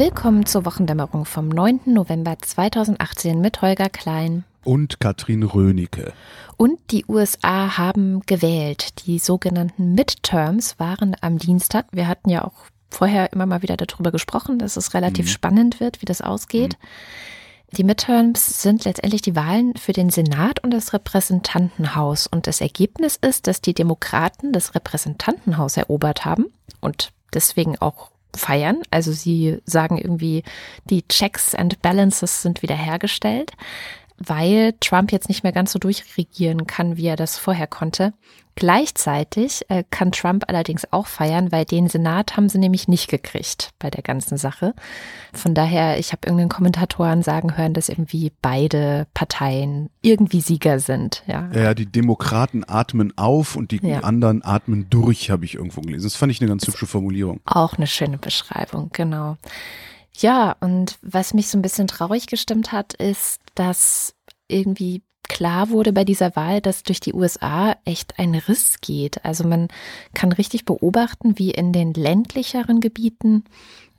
Willkommen zur Wochendämmerung vom 9. November 2018 mit Holger Klein. Und Katrin Rönecke. Und die USA haben gewählt. Die sogenannten Midterms waren am Dienstag. Wir hatten ja auch vorher immer mal wieder darüber gesprochen, dass es relativ mhm. spannend wird, wie das ausgeht. Mhm. Die Midterms sind letztendlich die Wahlen für den Senat und das Repräsentantenhaus. Und das Ergebnis ist, dass die Demokraten das Repräsentantenhaus erobert haben und deswegen auch feiern. Also sie sagen irgendwie, die Checks and Balances sind wiederhergestellt weil Trump jetzt nicht mehr ganz so durchregieren kann, wie er das vorher konnte. Gleichzeitig äh, kann Trump allerdings auch feiern, weil den Senat haben sie nämlich nicht gekriegt bei der ganzen Sache. Von daher, ich habe irgendeinen Kommentatoren sagen hören, dass irgendwie beide Parteien irgendwie Sieger sind. Ja, ja die Demokraten atmen auf und die ja. anderen atmen durch, habe ich irgendwo gelesen. Das fand ich eine ganz hübsche Formulierung. Auch eine schöne Beschreibung, genau. Ja, und was mich so ein bisschen traurig gestimmt hat, ist, dass irgendwie klar wurde bei dieser Wahl, dass durch die USA echt ein Riss geht. Also man kann richtig beobachten, wie in den ländlicheren Gebieten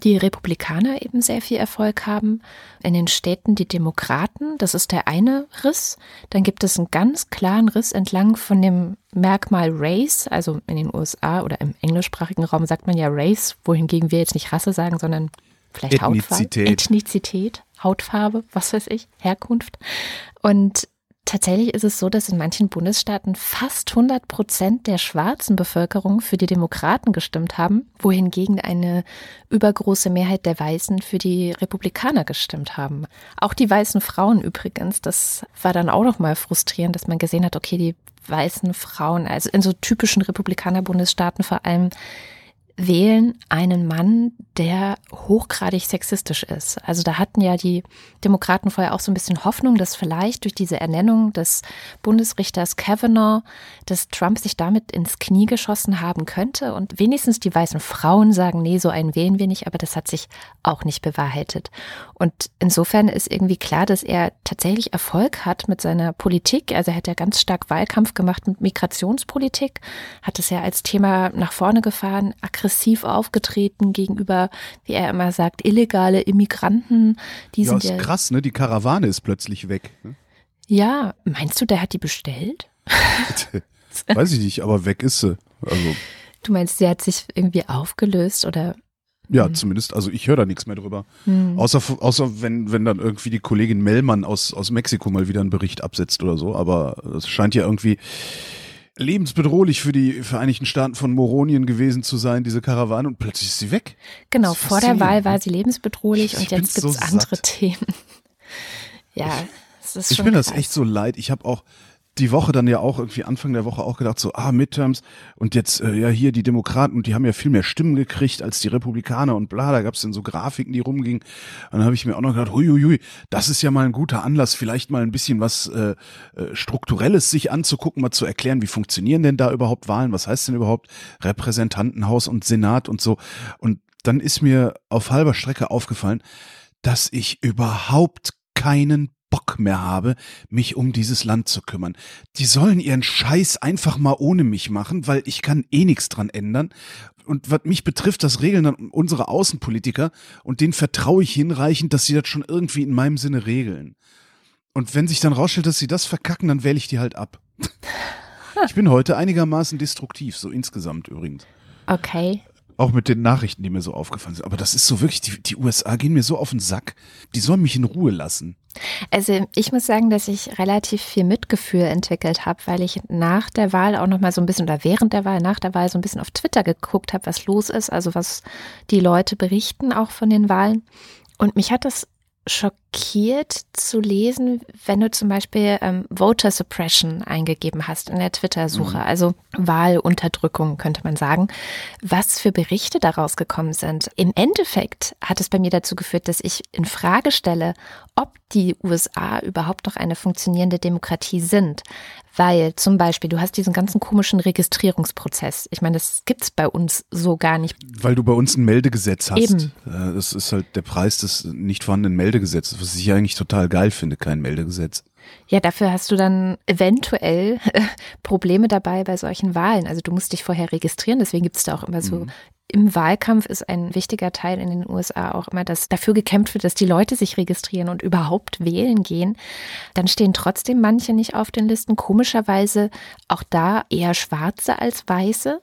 die Republikaner eben sehr viel Erfolg haben. In den Städten die Demokraten, das ist der eine Riss. Dann gibt es einen ganz klaren Riss entlang von dem Merkmal Race, also in den USA oder im englischsprachigen Raum sagt man ja Race, wohingegen wir jetzt nicht Rasse sagen, sondern vielleicht Ethnizität. Hautfarbe, Ethnizität, Hautfarbe, was weiß ich, Herkunft. Und Tatsächlich ist es so, dass in manchen Bundesstaaten fast 100 Prozent der schwarzen Bevölkerung für die Demokraten gestimmt haben, wohingegen eine übergroße Mehrheit der Weißen für die Republikaner gestimmt haben. Auch die weißen Frauen übrigens, das war dann auch noch mal frustrierend, dass man gesehen hat, okay, die weißen Frauen, also in so typischen Republikaner-Bundesstaaten vor allem, wählen einen Mann, der hochgradig sexistisch ist. Also da hatten ja die Demokraten vorher auch so ein bisschen Hoffnung, dass vielleicht durch diese Ernennung des Bundesrichters Kavanaugh, dass Trump sich damit ins Knie geschossen haben könnte und wenigstens die weißen Frauen sagen, nee, so einen wählen wir nicht, aber das hat sich auch nicht bewahrheitet. Und insofern ist irgendwie klar, dass er tatsächlich Erfolg hat mit seiner Politik. Also er hat ja ganz stark Wahlkampf gemacht mit Migrationspolitik, hat es ja als Thema nach vorne gefahren, aggressiv aufgetreten gegenüber, wie er immer sagt, illegale Immigranten. Die ja, sind ist ja krass, ne? Die Karawane ist plötzlich weg. Ne? Ja, meinst du, der hat die bestellt? Weiß ich nicht, aber weg ist sie. Also. Du meinst, sie hat sich irgendwie aufgelöst oder ja, mhm. zumindest, also ich höre da nichts mehr drüber. Mhm. Außer, außer wenn, wenn dann irgendwie die Kollegin Mellmann aus, aus Mexiko mal wieder einen Bericht absetzt oder so. Aber es scheint ja irgendwie, lebensbedrohlich für die Vereinigten Staaten von Moronien gewesen zu sein, diese Karawane, und plötzlich ist sie weg. Genau, vor der Wahl war sie lebensbedrohlich und jetzt gibt es so andere satt. Themen. ja, es ist schon Ich bin krass. das echt so leid. Ich habe auch, die Woche dann ja auch irgendwie Anfang der Woche auch gedacht, so, ah, Midterms und jetzt äh, ja hier die Demokraten und die haben ja viel mehr Stimmen gekriegt als die Republikaner und bla, da gab es dann so Grafiken, die rumgingen. Und dann habe ich mir auch noch gedacht, hui, hui, hui, das ist ja mal ein guter Anlass, vielleicht mal ein bisschen was äh, äh, Strukturelles sich anzugucken, mal zu erklären, wie funktionieren denn da überhaupt Wahlen, was heißt denn überhaupt Repräsentantenhaus und Senat und so. Und dann ist mir auf halber Strecke aufgefallen, dass ich überhaupt keinen Bock mehr habe, mich um dieses Land zu kümmern. Die sollen ihren Scheiß einfach mal ohne mich machen, weil ich kann eh nichts dran ändern. Und was mich betrifft, das regeln dann unsere Außenpolitiker und denen vertraue ich hinreichend, dass sie das schon irgendwie in meinem Sinne regeln. Und wenn sich dann rausstellt, dass sie das verkacken, dann wähle ich die halt ab. ich bin heute einigermaßen destruktiv, so insgesamt übrigens. Okay. Auch mit den Nachrichten, die mir so aufgefallen sind. Aber das ist so wirklich, die, die USA gehen mir so auf den Sack. Die sollen mich in Ruhe lassen. Also ich muss sagen, dass ich relativ viel Mitgefühl entwickelt habe, weil ich nach der Wahl auch noch mal so ein bisschen oder während der Wahl, nach der Wahl so ein bisschen auf Twitter geguckt habe, was los ist, also was die Leute berichten auch von den Wahlen. Und mich hat das schockiert zu lesen, wenn du zum Beispiel ähm, Voter Suppression eingegeben hast in der Twitter-Suche, mhm. also Wahlunterdrückung könnte man sagen, was für Berichte daraus gekommen sind. Im Endeffekt hat es bei mir dazu geführt, dass ich in Frage stelle, ob die USA überhaupt noch eine funktionierende Demokratie sind. Weil zum Beispiel, du hast diesen ganzen komischen Registrierungsprozess. Ich meine, das gibt es bei uns so gar nicht. Weil du bei uns ein Meldegesetz hast. Eben. Äh, das ist halt der Preis des nicht vorhandenen Meldegesetzes, was ich eigentlich total geil finde, kein Meldegesetz. Ja, dafür hast du dann eventuell Probleme dabei bei solchen Wahlen. Also du musst dich vorher registrieren, deswegen gibt es da auch immer so mhm im Wahlkampf ist ein wichtiger Teil in den USA auch immer, dass dafür gekämpft wird, dass die Leute sich registrieren und überhaupt wählen gehen. Dann stehen trotzdem manche nicht auf den Listen. Komischerweise auch da eher Schwarze als Weiße.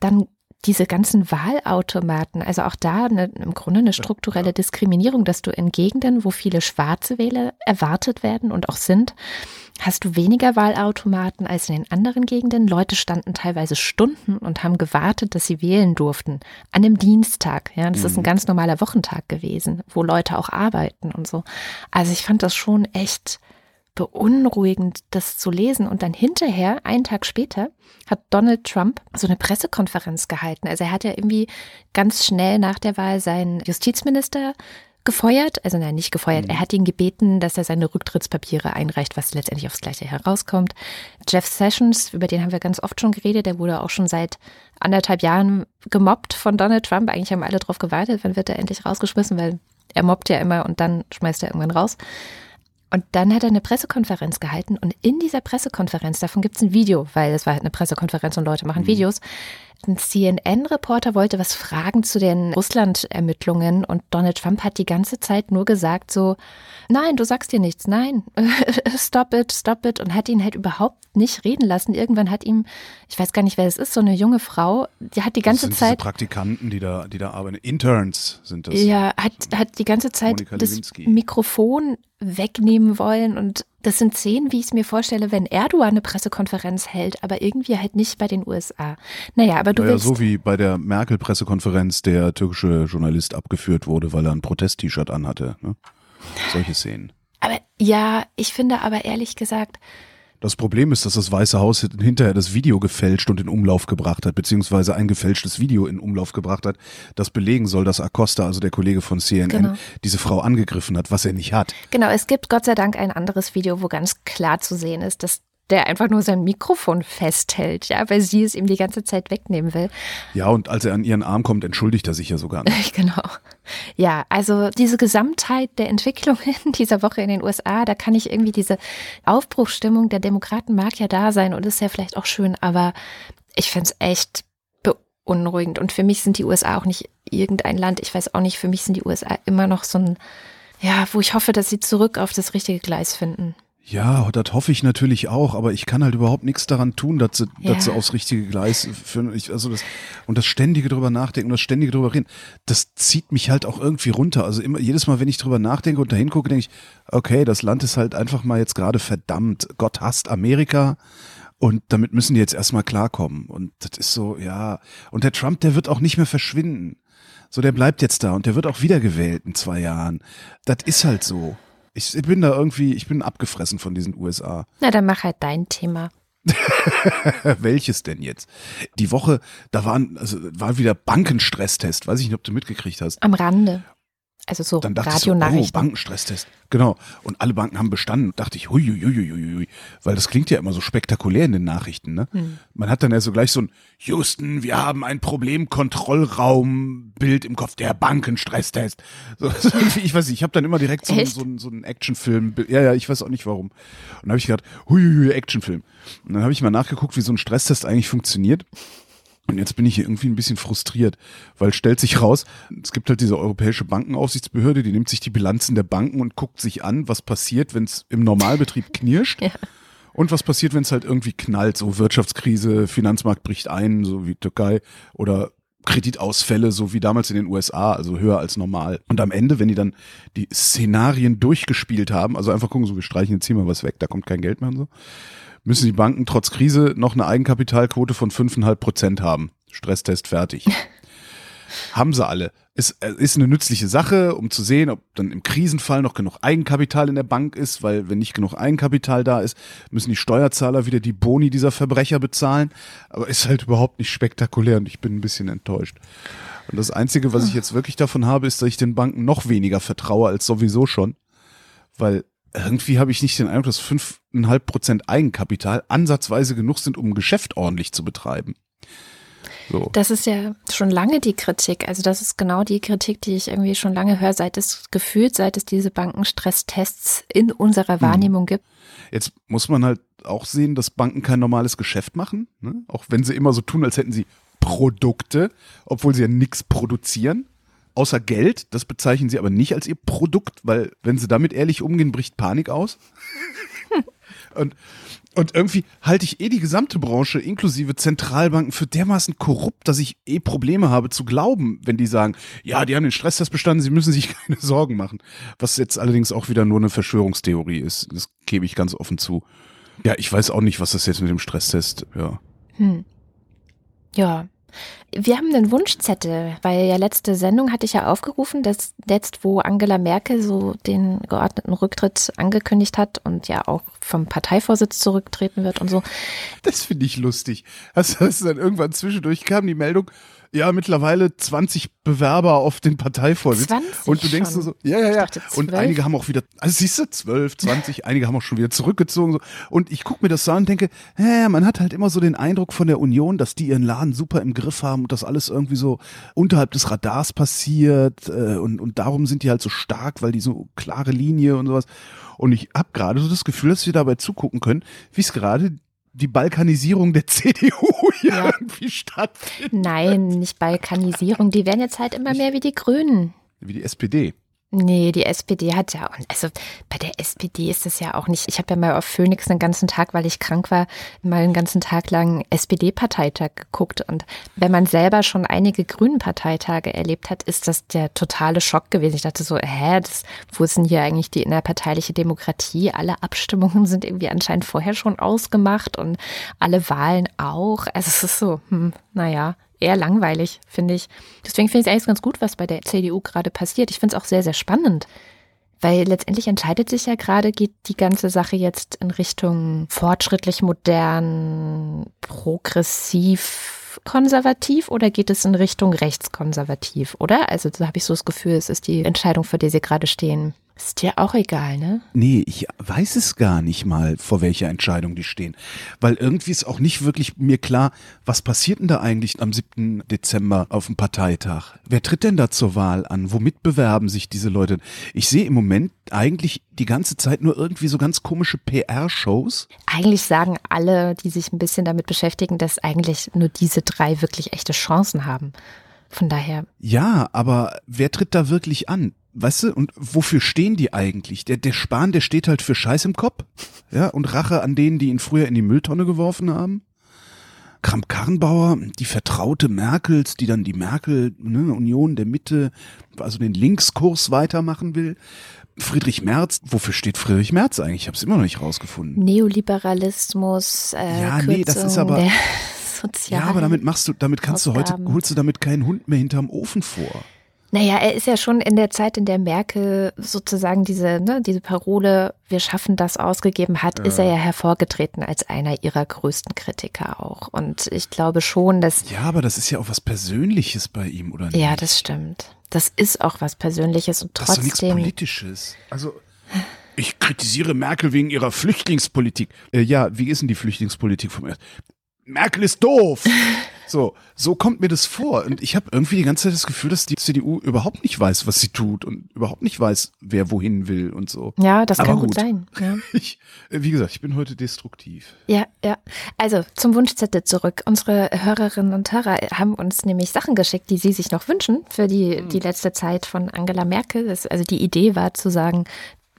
Dann diese ganzen Wahlautomaten, also auch da eine, im Grunde eine strukturelle Diskriminierung, dass du in Gegenden, wo viele schwarze Wähler erwartet werden und auch sind, hast du weniger Wahlautomaten als in den anderen Gegenden. Leute standen teilweise Stunden und haben gewartet, dass sie wählen durften. An einem Dienstag. Ja, das mhm. ist ein mhm. ganz normaler Wochentag gewesen, wo Leute auch arbeiten und so. Also ich fand das schon echt beunruhigend, das zu lesen. Und dann hinterher, einen Tag später, hat Donald Trump so eine Pressekonferenz gehalten. Also er hat ja irgendwie ganz schnell nach der Wahl seinen Justizminister gefeuert, also nein, nicht gefeuert. Mhm. Er hat ihn gebeten, dass er seine Rücktrittspapiere einreicht, was letztendlich aufs Gleiche herauskommt. Jeff Sessions, über den haben wir ganz oft schon geredet, der wurde auch schon seit anderthalb Jahren gemobbt von Donald Trump. Eigentlich haben alle darauf gewartet, wann wird er endlich rausgeschmissen, weil er mobbt ja immer und dann schmeißt er irgendwann raus. Und dann hat er eine Pressekonferenz gehalten und in dieser Pressekonferenz, davon gibt es ein Video, weil es war halt eine Pressekonferenz und Leute machen mhm. Videos. Ein CNN-Reporter wollte was fragen zu den Russland-Ermittlungen und Donald Trump hat die ganze Zeit nur gesagt so, nein, du sagst dir nichts, nein, stop it, stop it und hat ihn halt überhaupt nicht reden lassen. Irgendwann hat ihm, ich weiß gar nicht, wer es ist, so eine junge Frau, die hat die ganze das sind Zeit. Diese Praktikanten, die da, die da arbeiten, Interns sind das. Ja, hat, hat die ganze Zeit das Mikrofon wegnehmen wollen. Und das sind Szenen, wie ich es mir vorstelle, wenn Erdogan eine Pressekonferenz hält, aber irgendwie halt nicht bei den USA. Naja, aber du naja, willst. So wie bei der Merkel-Pressekonferenz der türkische Journalist abgeführt wurde, weil er ein Protest-T-Shirt anhatte. Ne? Solche Szenen. Aber ja, ich finde aber ehrlich gesagt, das Problem ist, dass das Weiße Haus hinterher das Video gefälscht und in Umlauf gebracht hat, beziehungsweise ein gefälschtes Video in Umlauf gebracht hat, das belegen soll, dass Acosta, also der Kollege von CNN, genau. diese Frau angegriffen hat, was er nicht hat. Genau, es gibt Gott sei Dank ein anderes Video, wo ganz klar zu sehen ist, dass der einfach nur sein Mikrofon festhält, ja, weil sie es ihm die ganze Zeit wegnehmen will. Ja, und als er an ihren Arm kommt, entschuldigt er sich ja sogar. Nicht. genau. Ja, also diese Gesamtheit der Entwicklungen dieser Woche in den USA, da kann ich irgendwie diese Aufbruchsstimmung der Demokraten mag ja da sein und ist ja vielleicht auch schön, aber ich finde es echt beunruhigend. Und für mich sind die USA auch nicht irgendein Land. Ich weiß auch nicht, für mich sind die USA immer noch so ein, ja, wo ich hoffe, dass sie zurück auf das richtige Gleis finden. Ja, das hoffe ich natürlich auch, aber ich kann halt überhaupt nichts daran tun, dass sie, ja. dass sie aufs richtige Gleis führen. Ich, also das, und das ständige drüber nachdenken das ständige drüber reden, das zieht mich halt auch irgendwie runter. Also immer, jedes Mal, wenn ich drüber nachdenke und dahin gucke, denke ich, okay, das Land ist halt einfach mal jetzt gerade verdammt. Gott hasst Amerika. Und damit müssen die jetzt erstmal klarkommen. Und das ist so, ja. Und der Trump, der wird auch nicht mehr verschwinden. So, der bleibt jetzt da und der wird auch wiedergewählt in zwei Jahren. Das ist halt so. Ich bin da irgendwie, ich bin abgefressen von diesen USA. Na, dann mach halt dein Thema. Welches denn jetzt? Die Woche, da waren, also war wieder Bankenstresstest. Weiß ich nicht, ob du mitgekriegt hast. Am Rande. Also so Dann dachte Radionachrichten. So, oh, Bankenstresstest. Genau. Und alle Banken haben bestanden. Dachte ich, hui, hui, hui, hui. Weil das klingt ja immer so spektakulär in den Nachrichten. Ne? Hm. Man hat dann ja so gleich so ein, Houston, wir haben ein Problemkontrollraumbild im Kopf, der Bankenstresstest. So, ich weiß nicht, ich habe dann immer direkt so, so, so einen Actionfilm. Ja, ja, ich weiß auch nicht warum. Und dann habe ich gedacht, hui, hui, Actionfilm. Und dann habe ich mal nachgeguckt, wie so ein Stresstest eigentlich funktioniert. Und jetzt bin ich hier irgendwie ein bisschen frustriert, weil stellt sich raus, es gibt halt diese europäische Bankenaufsichtsbehörde, die nimmt sich die Bilanzen der Banken und guckt sich an, was passiert, wenn es im Normalbetrieb knirscht. Ja. Und was passiert, wenn es halt irgendwie knallt, so Wirtschaftskrise, Finanzmarkt bricht ein, so wie Türkei oder Kreditausfälle, so wie damals in den USA, also höher als normal. Und am Ende, wenn die dann die Szenarien durchgespielt haben, also einfach gucken, so wir streichen jetzt hier mal was weg, da kommt kein Geld mehr und so, müssen die Banken trotz Krise noch eine Eigenkapitalquote von 5,5 Prozent haben. Stresstest fertig. haben sie alle. Ist, ist eine nützliche Sache, um zu sehen, ob dann im Krisenfall noch genug Eigenkapital in der Bank ist, weil wenn nicht genug Eigenkapital da ist, müssen die Steuerzahler wieder die Boni dieser Verbrecher bezahlen. Aber ist halt überhaupt nicht spektakulär und ich bin ein bisschen enttäuscht. Und das Einzige, was ich jetzt wirklich davon habe, ist, dass ich den Banken noch weniger vertraue als sowieso schon. Weil irgendwie habe ich nicht den Eindruck, dass fünfeinhalb Prozent Eigenkapital ansatzweise genug sind, um ein Geschäft ordentlich zu betreiben. So. Das ist ja schon lange die Kritik. Also das ist genau die Kritik, die ich irgendwie schon lange höre, seit es gefühlt, seit es diese Bankenstresstests in unserer hm. Wahrnehmung hm. gibt. Jetzt muss man halt auch sehen, dass Banken kein normales Geschäft machen, ne? auch wenn sie immer so tun, als hätten sie Produkte, obwohl sie ja nichts produzieren. Außer Geld, das bezeichnen sie aber nicht als ihr Produkt, weil wenn sie damit ehrlich umgehen, bricht Panik aus. und, und irgendwie halte ich eh die gesamte Branche inklusive Zentralbanken für dermaßen korrupt, dass ich eh Probleme habe zu glauben, wenn die sagen, ja, die haben den Stresstest bestanden, sie müssen sich keine Sorgen machen. Was jetzt allerdings auch wieder nur eine Verschwörungstheorie ist. Das gebe ich ganz offen zu. Ja, ich weiß auch nicht, was das jetzt mit dem Stresstest, ja. Hm. Ja, wir haben einen Wunschzettel, weil ja letzte Sendung hatte ich ja aufgerufen, dass jetzt, wo Angela Merkel so den geordneten Rücktritt angekündigt hat und ja auch vom Parteivorsitz zurücktreten wird und so. Das finde ich lustig. Also, also dann irgendwann zwischendurch kam die Meldung, ja, mittlerweile 20 Bewerber auf den Parteivorsitz. 20 und du denkst schon. so, ja, ja, ja. Und einige haben auch wieder, also siehst du, 12, 20, einige haben auch schon wieder zurückgezogen. So. Und ich gucke mir das so an und denke, hä, man hat halt immer so den Eindruck von der Union, dass die ihren Laden super im Griff haben und das alles irgendwie so unterhalb des Radars passiert. Äh, und, und darum sind die halt so stark, weil die so klare Linie und sowas. Und ich habe gerade so das Gefühl, dass wir dabei zugucken können, wie es gerade die Balkanisierung der CDU hier ja. irgendwie stattfindet. Nein, nicht Balkanisierung. Die werden jetzt halt immer mehr wie die Grünen. Wie die SPD. Nee, die SPD hat ja auch, also bei der SPD ist das ja auch nicht. Ich habe ja mal auf Phoenix einen ganzen Tag, weil ich krank war, mal einen ganzen Tag lang SPD-Parteitag geguckt. Und wenn man selber schon einige grünen Parteitage erlebt hat, ist das der totale Schock gewesen. Ich dachte so, hä, das, wo ist denn hier eigentlich die innerparteiliche Demokratie? Alle Abstimmungen sind irgendwie anscheinend vorher schon ausgemacht und alle Wahlen auch. Also es ist so, hm, naja, eher langweilig, finde ich. Deswegen finde ich es eigentlich ganz gut, was bei der CDU gerade passiert. Ich finde es auch sehr, sehr spannend. Weil letztendlich entscheidet sich ja gerade, geht die ganze Sache jetzt in Richtung fortschrittlich, modern, progressiv, konservativ oder geht es in Richtung rechtskonservativ, oder? Also da habe ich so das Gefühl, es ist die Entscheidung, vor der Sie gerade stehen. Ist dir auch egal, ne? Nee, ich weiß es gar nicht mal, vor welcher Entscheidung die stehen. Weil irgendwie ist auch nicht wirklich mir klar, was passiert denn da eigentlich am 7. Dezember auf dem Parteitag? Wer tritt denn da zur Wahl an? Womit bewerben sich diese Leute? Ich sehe im Moment eigentlich die ganze Zeit nur irgendwie so ganz komische PR-Shows. Eigentlich sagen alle, die sich ein bisschen damit beschäftigen, dass eigentlich nur diese drei wirklich echte Chancen haben. Von daher. Ja, aber wer tritt da wirklich an? Weißt du, und wofür stehen die eigentlich? Der, der Spahn, der steht halt für Scheiß im Kopf, ja, und Rache an denen, die ihn früher in die Mülltonne geworfen haben. Kramp-Karrenbauer, die Vertraute Merkels, die dann die Merkel, ne, Union der Mitte, also den Linkskurs weitermachen will. Friedrich Merz, wofür steht Friedrich Merz eigentlich? Ich habe es immer noch nicht rausgefunden. Neoliberalismus, äh, Ja, Kürzung nee, das ist aber Ja, aber damit machst du, damit kannst Ausgaben. du heute, holst du damit keinen Hund mehr hinterm Ofen vor. Naja, er ist ja schon in der Zeit, in der Merkel sozusagen diese, ne, diese Parole, wir schaffen das ausgegeben hat, ja. ist er ja hervorgetreten als einer ihrer größten Kritiker auch. Und ich glaube schon, dass. Ja, aber das ist ja auch was Persönliches bei ihm, oder nicht? Ja, das stimmt. Das ist auch was Persönliches und trotzdem. Das ist doch nichts Politisches. Also. Ich kritisiere Merkel wegen ihrer Flüchtlingspolitik. Äh, ja, wie ist denn die Flüchtlingspolitik vom Ersten? Merkel ist doof. So, so kommt mir das vor. Und ich habe irgendwie die ganze Zeit das Gefühl, dass die CDU überhaupt nicht weiß, was sie tut und überhaupt nicht weiß, wer wohin will und so. Ja, das Aber kann gut, gut sein. Ja. Ich, wie gesagt, ich bin heute destruktiv. Ja, ja. Also zum Wunschzettel zurück. Unsere Hörerinnen und Hörer haben uns nämlich Sachen geschickt, die sie sich noch wünschen für die, hm. die letzte Zeit von Angela Merkel. Das, also die Idee war zu sagen,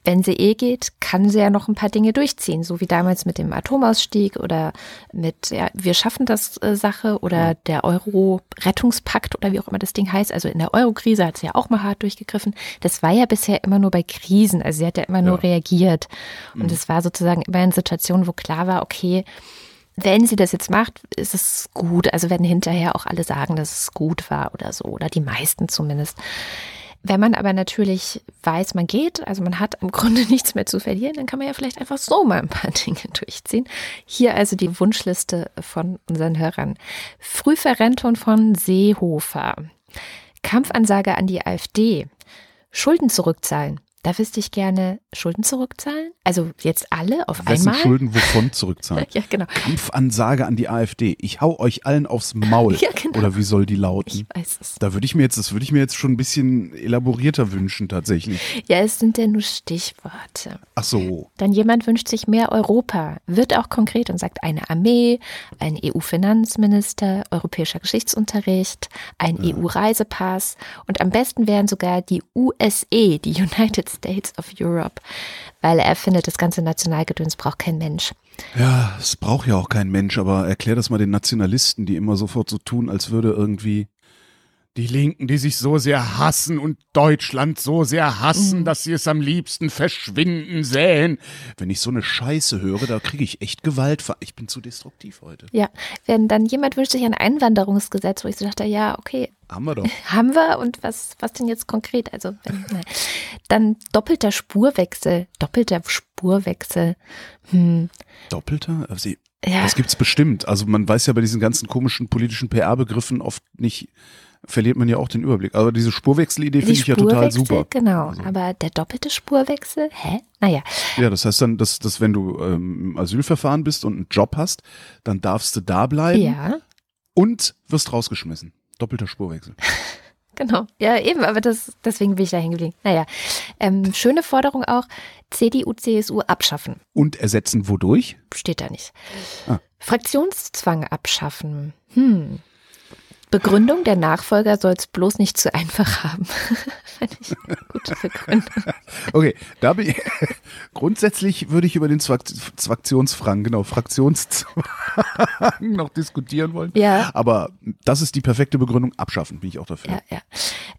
wenn sie eh geht, kann sie ja noch ein paar Dinge durchziehen, so wie damals mit dem Atomausstieg oder mit ja, wir schaffen das äh, Sache oder der Euro-Rettungspakt oder wie auch immer das Ding heißt. Also in der Euro-Krise hat sie ja auch mal hart durchgegriffen. Das war ja bisher immer nur bei Krisen, also sie hat ja immer nur reagiert. Und mhm. es war sozusagen immer in Situationen, wo klar war, okay, wenn sie das jetzt macht, ist es gut. Also werden hinterher auch alle sagen, dass es gut war oder so, oder die meisten zumindest. Wenn man aber natürlich weiß, man geht, also man hat im Grunde nichts mehr zu verlieren, dann kann man ja vielleicht einfach so mal ein paar Dinge durchziehen. Hier also die Wunschliste von unseren Hörern. Frühverrentung von Seehofer. Kampfansage an die AfD. Schulden zurückzahlen. Da wüsste ich gerne Schulden zurückzahlen. Also jetzt alle auf Wessen einmal. Schulden wovon zurückzahlen? Ja, genau. Kampfansage an die AfD. Ich hau euch allen aufs Maul. Ja, genau. Oder wie soll die lauten? Ich weiß es. Da würde ich mir jetzt, das würde ich mir jetzt schon ein bisschen elaborierter wünschen, tatsächlich. Ja, es sind ja nur Stichworte. Ach so. Dann jemand wünscht sich mehr Europa, wird auch konkret und sagt eine Armee, ein EU-Finanzminister, europäischer Geschichtsunterricht, ein EU-Reisepass und am besten wären sogar die USE, die United States of Europe, weil er findet, das ganze Nationalgedöns braucht kein Mensch. Ja, es braucht ja auch kein Mensch, aber erklär das mal den Nationalisten, die immer sofort so tun, als würde irgendwie die Linken, die sich so sehr hassen und Deutschland so sehr hassen, dass sie es am liebsten verschwinden sähen. Wenn ich so eine Scheiße höre, da kriege ich echt Gewalt. Ich bin zu destruktiv heute. Ja, wenn dann jemand wünscht sich ein Einwanderungsgesetz, wo ich so dachte, ja, okay, Haben wir doch. haben wir und was, was denn jetzt konkret? Also, wenn, dann doppelter Spurwechsel, doppelter Spurwechsel. Hm. Doppelter? Also, Ja. Das gibt's bestimmt. Also man weiß ja bei diesen ganzen komischen politischen PR-Begriffen oft nicht, verliert man ja auch den Überblick. Aber diese Spurwechselidee Die finde ich ja total super. Genau, Also- aber der doppelte Spurwechsel, hä? Naja, Ja, das heißt dann, dass, dass wenn du ähm, im Asylverfahren bist und einen Job hast, dann darfst du da bleiben ja, und wirst rausgeschmissen. Doppelter Spurwechsel. genau. Ja, eben, aber das, deswegen bin ich da hängen geblieben. Naja, ähm, schöne Forderung auch, CDU, CSU abschaffen. Und ersetzen wodurch? Steht da nicht. Ah. Fraktionszwang abschaffen. Hm. Begründung, der Nachfolger soll es bloß nicht zu einfach haben. Fand ich eine gute Begründung. Okay, da bin ich, grundsätzlich würde ich über den Zwak genau, Fraktionszwang noch diskutieren wollen. Ja. Aber das ist die perfekte Begründung. Abschaffen bin ich auch dafür. Ja, ja.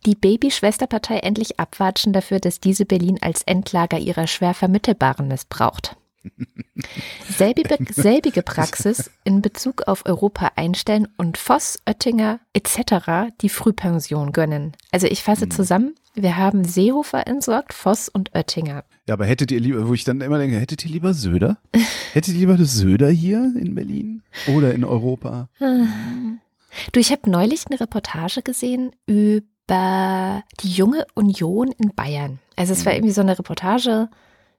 Die Baby-Schwesterpartei endlich abwatschen dafür, dass diese Berlin als Endlager ihrer schwer Vermittelbaren missbraucht. Selbige, selbige Praxis in Bezug auf Europa einstellen und Voss, Oettinger etc. die Frühpension gönnen. Also ich fasse zusammen, wir haben Seehofer entsorgt, Voss und Oettinger. Ja, aber hättet ihr lieber, wo ich dann immer denke, hättet ihr lieber Söder? hättet ihr lieber das Söder hier in Berlin oder in Europa? Du, ich habe neulich eine Reportage gesehen über die junge Union in Bayern. Also es war irgendwie so eine Reportage,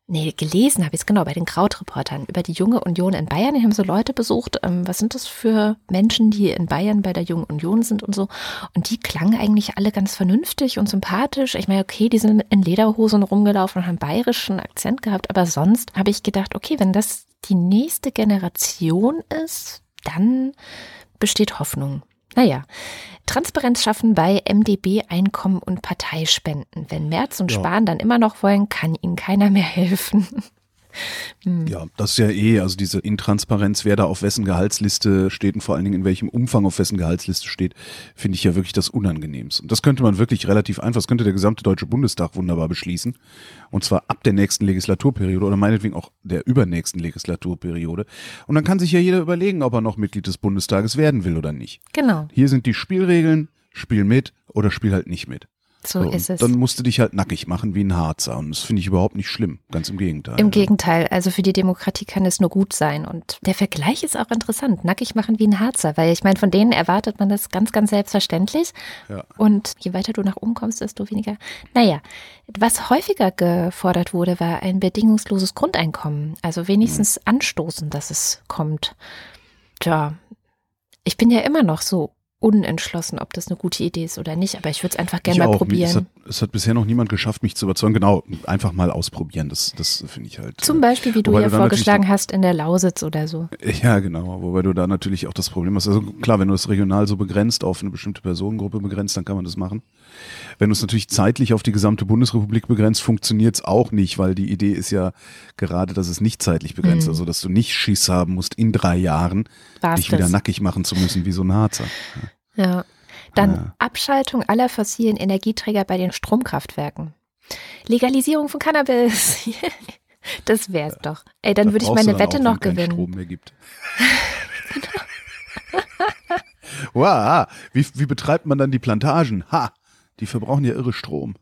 nee, gelesen habe ich es genau, bei den Krautreportern über die junge Union in Bayern. Die haben so Leute besucht, ähm, was sind das für Menschen, die in Bayern bei der jungen Union sind und so. Und die klangen eigentlich alle ganz vernünftig und sympathisch. Ich meine, okay, die sind in Lederhosen rumgelaufen und haben bayerischen Akzent gehabt, aber sonst habe ich gedacht, okay, wenn das die nächste Generation ist, dann besteht Hoffnung. Naja, Transparenz schaffen bei MDB Einkommen und Parteispenden. Wenn Merz und Ja. Spahn dann immer noch wollen, kann ihnen keiner mehr helfen. Ja, das ist ja eh, also diese Intransparenz, wer da auf wessen Gehaltsliste steht und vor allen Dingen in welchem Umfang auf wessen Gehaltsliste steht, finde ich ja wirklich das Unangenehmste. Und das könnte man wirklich relativ einfach, das könnte der gesamte Deutsche Bundestag wunderbar beschließen. Und zwar ab der nächsten Legislaturperiode oder meinetwegen auch der übernächsten Legislaturperiode. Und dann kann sich ja jeder überlegen, ob er noch Mitglied des Bundestages werden will oder nicht. Genau, Hier sind die Spielregeln, spiel mit oder spiel halt nicht mit. So, So, ist und es. Dann musst du dich halt nackig machen wie ein Harzer. Und das finde ich überhaupt nicht schlimm. Ganz im Gegenteil. Im Gegenteil, also für die Demokratie kann es nur gut sein. Und der Vergleich ist auch interessant. Nackig machen wie ein Harzer, weil ich meine, von denen erwartet man das ganz, ganz selbstverständlich. Ja. Und je weiter du nach oben kommst, desto weniger. Naja, was häufiger gefordert wurde, war ein bedingungsloses Grundeinkommen. Also wenigstens anstoßen, dass es kommt. Tja, ich bin ja immer noch so unentschlossen, ob das eine gute Idee ist oder nicht, aber ich würde es einfach gerne mal auch. Es hat, probieren. es hat bisher noch niemand geschafft, mich zu überzeugen. Genau, einfach mal ausprobieren. Das, das finde ich halt. Zum äh, Beispiel, wie du ja vorgeschlagen hast in der Lausitz oder so. Ja, genau. Wobei du da natürlich auch das Problem hast. Also klar, wenn du es regional so begrenzt, auf eine bestimmte Personengruppe begrenzt, dann kann man das machen. Wenn du es natürlich zeitlich auf die gesamte Bundesrepublik begrenzt, funktioniert es auch nicht, weil die Idee ist ja gerade, dass es nicht zeitlich begrenzt, Mhm. also dass du nicht Schiss haben musst, in drei Jahren War's dich wieder das. nackig machen zu müssen wie so ein Harzer. Ja. Dann Ja. Abschaltung aller fossilen Energieträger bei den Stromkraftwerken. Legalisierung von Cannabis. das wär's doch. Ey, dann Da würde ich meine Wette auch, noch gewinnen. Strom mehr gibt. wow, wie, wie betreibt man dann die Plantagen? Ha, die verbrauchen ja irre Strom.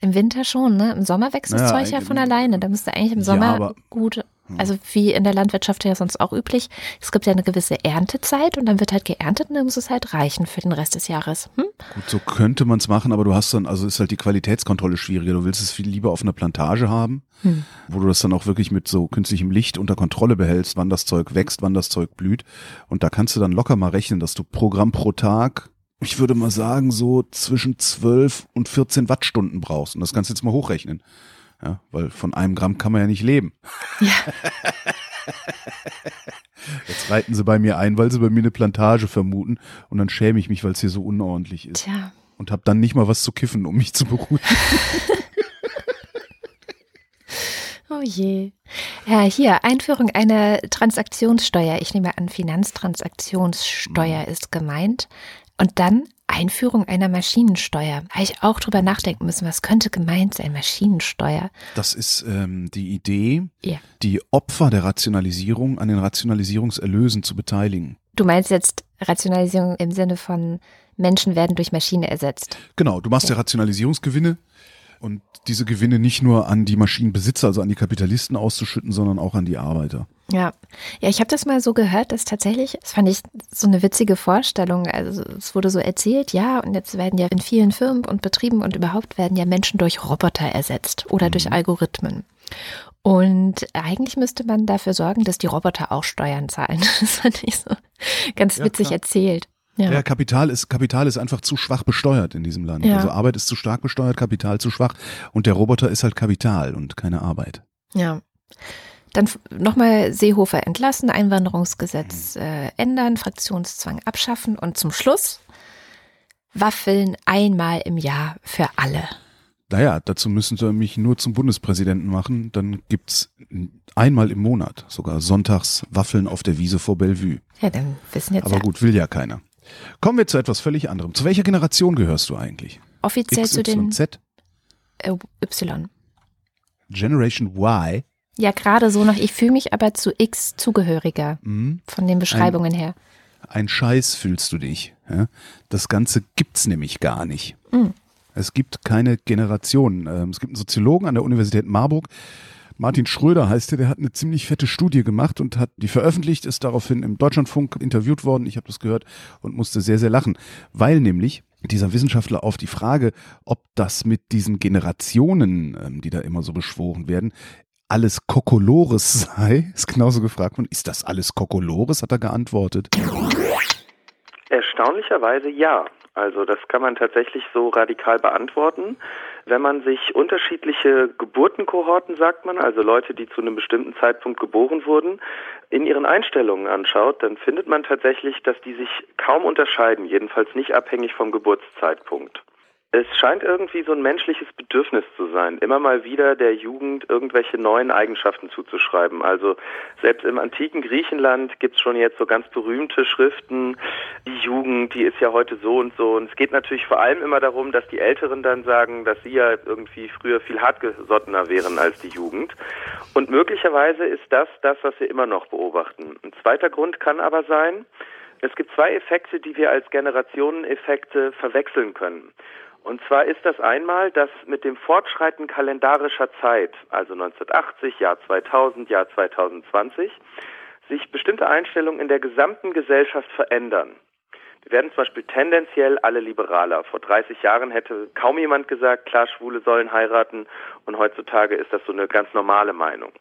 Im Winter schon, ne? Im Sommer wächst das Ja, Zeug ja von alleine. Da müsste eigentlich im Ja, Sommer aber- gut, also wie in der Landwirtschaft ja sonst auch üblich, es gibt ja eine gewisse Erntezeit und dann wird halt geerntet und dann muss es halt reichen für den Rest des Jahres. Hm? Gut, so könnte man es machen, aber du hast dann, also ist halt die Qualitätskontrolle schwieriger. Du willst es viel lieber auf einer Plantage haben, hm. wo du das dann auch wirklich mit so künstlichem Licht unter Kontrolle behältst, wann das Zeug wächst, wann das Zeug blüht. Und da kannst du dann locker mal rechnen, dass du Programm pro Tag, ich würde mal sagen, so zwischen 12 und 14 Wattstunden brauchst. Und das kannst du jetzt mal hochrechnen. Ja, weil von einem Gramm kann man ja nicht leben. Ja. Jetzt reiten sie bei mir ein, weil sie bei mir eine Plantage vermuten und dann schäme ich mich, weil es hier so unordentlich ist. Tja. Und habe dann nicht mal was zu kiffen, um mich zu beruhigen. oh je. Ja, hier, Einführung einer Transaktionssteuer. Ich nehme an, Finanztransaktionssteuer mhm. ist gemeint. Und dann Einführung einer Maschinensteuer. Habe ich auch drüber nachdenken müssen, was könnte gemeint sein, Maschinensteuer? Das ist ähm, die Idee, ja. die Opfer der Rationalisierung an den Rationalisierungserlösen zu beteiligen. Du meinst jetzt Rationalisierung im Sinne von Menschen werden durch Maschine ersetzt. Genau, du machst ja, ja Rationalisierungsgewinne und diese Gewinne nicht nur an die Maschinenbesitzer, also an die Kapitalisten auszuschütten, sondern auch an die Arbeiter. Ja, ja, ich habe das mal so gehört, dass tatsächlich, das fand ich so eine witzige Vorstellung. Also es wurde so erzählt, ja, und jetzt werden ja in vielen Firmen und Betrieben und überhaupt werden ja Menschen durch Roboter ersetzt oder mhm. durch Algorithmen. Und eigentlich müsste man dafür sorgen, dass die Roboter auch Steuern zahlen. Das fand ich so ganz witzig ja, erzählt. Ja. ja, Kapital ist Kapital ist einfach zu schwach besteuert in diesem Land. Ja. Also Arbeit ist zu stark besteuert, Kapital zu schwach und der Roboter ist halt Kapital und keine Arbeit. Ja. Dann nochmal Seehofer entlassen, Einwanderungsgesetz mhm. äh, ändern, Fraktionszwang abschaffen und zum Schluss Waffeln einmal im Jahr für alle. Naja, dazu müssen sie mich nur zum Bundespräsidenten machen. Dann gibt's einmal im Monat, sogar sonntags, Waffeln auf der Wiese vor Bellevue. Ja, dann wissen jetzt. Aber gut, will ja keiner. Kommen wir zu etwas völlig anderem. Zu welcher Generation gehörst du eigentlich? Offiziell X, zu den Z? Äh, y. Generation Y? Ja, gerade so noch. Ich fühle mich aber zu X zugehöriger. Mhm. Von den Beschreibungen ein, her. Ein Scheiß fühlst du dich. Ja? Das Ganze gibt's nämlich gar nicht. Mhm. Es gibt keine Generation. Ähm, es gibt einen Soziologen an der Universität Marburg, Martin Schröder heißt der, der hat eine ziemlich fette Studie gemacht und hat die veröffentlicht, ist daraufhin im Deutschlandfunk interviewt worden. Ich habe das gehört und musste sehr, sehr lachen, weil nämlich dieser Wissenschaftler auf die Frage, ob das mit diesen Generationen, ähm, die da immer so beschworen werden, alles Kokolores sei, ist genauso gefragt worden, ist das alles Kokolores, hat er geantwortet. Erstaunlicherweise ja. Also das kann man tatsächlich so radikal beantworten. Wenn man sich unterschiedliche Geburtenkohorten, sagt man, also Leute, die zu einem bestimmten Zeitpunkt geboren wurden, in ihren Einstellungen anschaut, dann findet man tatsächlich, dass die sich kaum unterscheiden, jedenfalls nicht abhängig vom Geburtszeitpunkt. Es scheint irgendwie so ein menschliches Bedürfnis zu sein, immer mal wieder der Jugend irgendwelche neuen Eigenschaften zuzuschreiben. Also selbst im antiken Griechenland gibt es schon jetzt so ganz berühmte Schriften, die Jugend, die ist ja heute so und so. Und es geht natürlich vor allem immer darum, dass die Älteren dann sagen, dass sie ja irgendwie früher viel hartgesottener wären als die Jugend. Und möglicherweise ist das das, was wir immer noch beobachten. Ein zweiter Grund kann aber sein, es gibt zwei Effekte, die wir als Generationeneffekte verwechseln können. Und zwar ist das einmal, dass mit dem Fortschreiten kalendarischer Zeit, also 1980, Jahr 2000, Jahr 2020, sich bestimmte Einstellungen in der gesamten Gesellschaft verändern. Wir werden zum Beispiel tendenziell alle liberaler. Vor 30 Jahren hätte kaum jemand gesagt, klar, Schwule sollen heiraten und heutzutage ist das so eine ganz normale Meinung.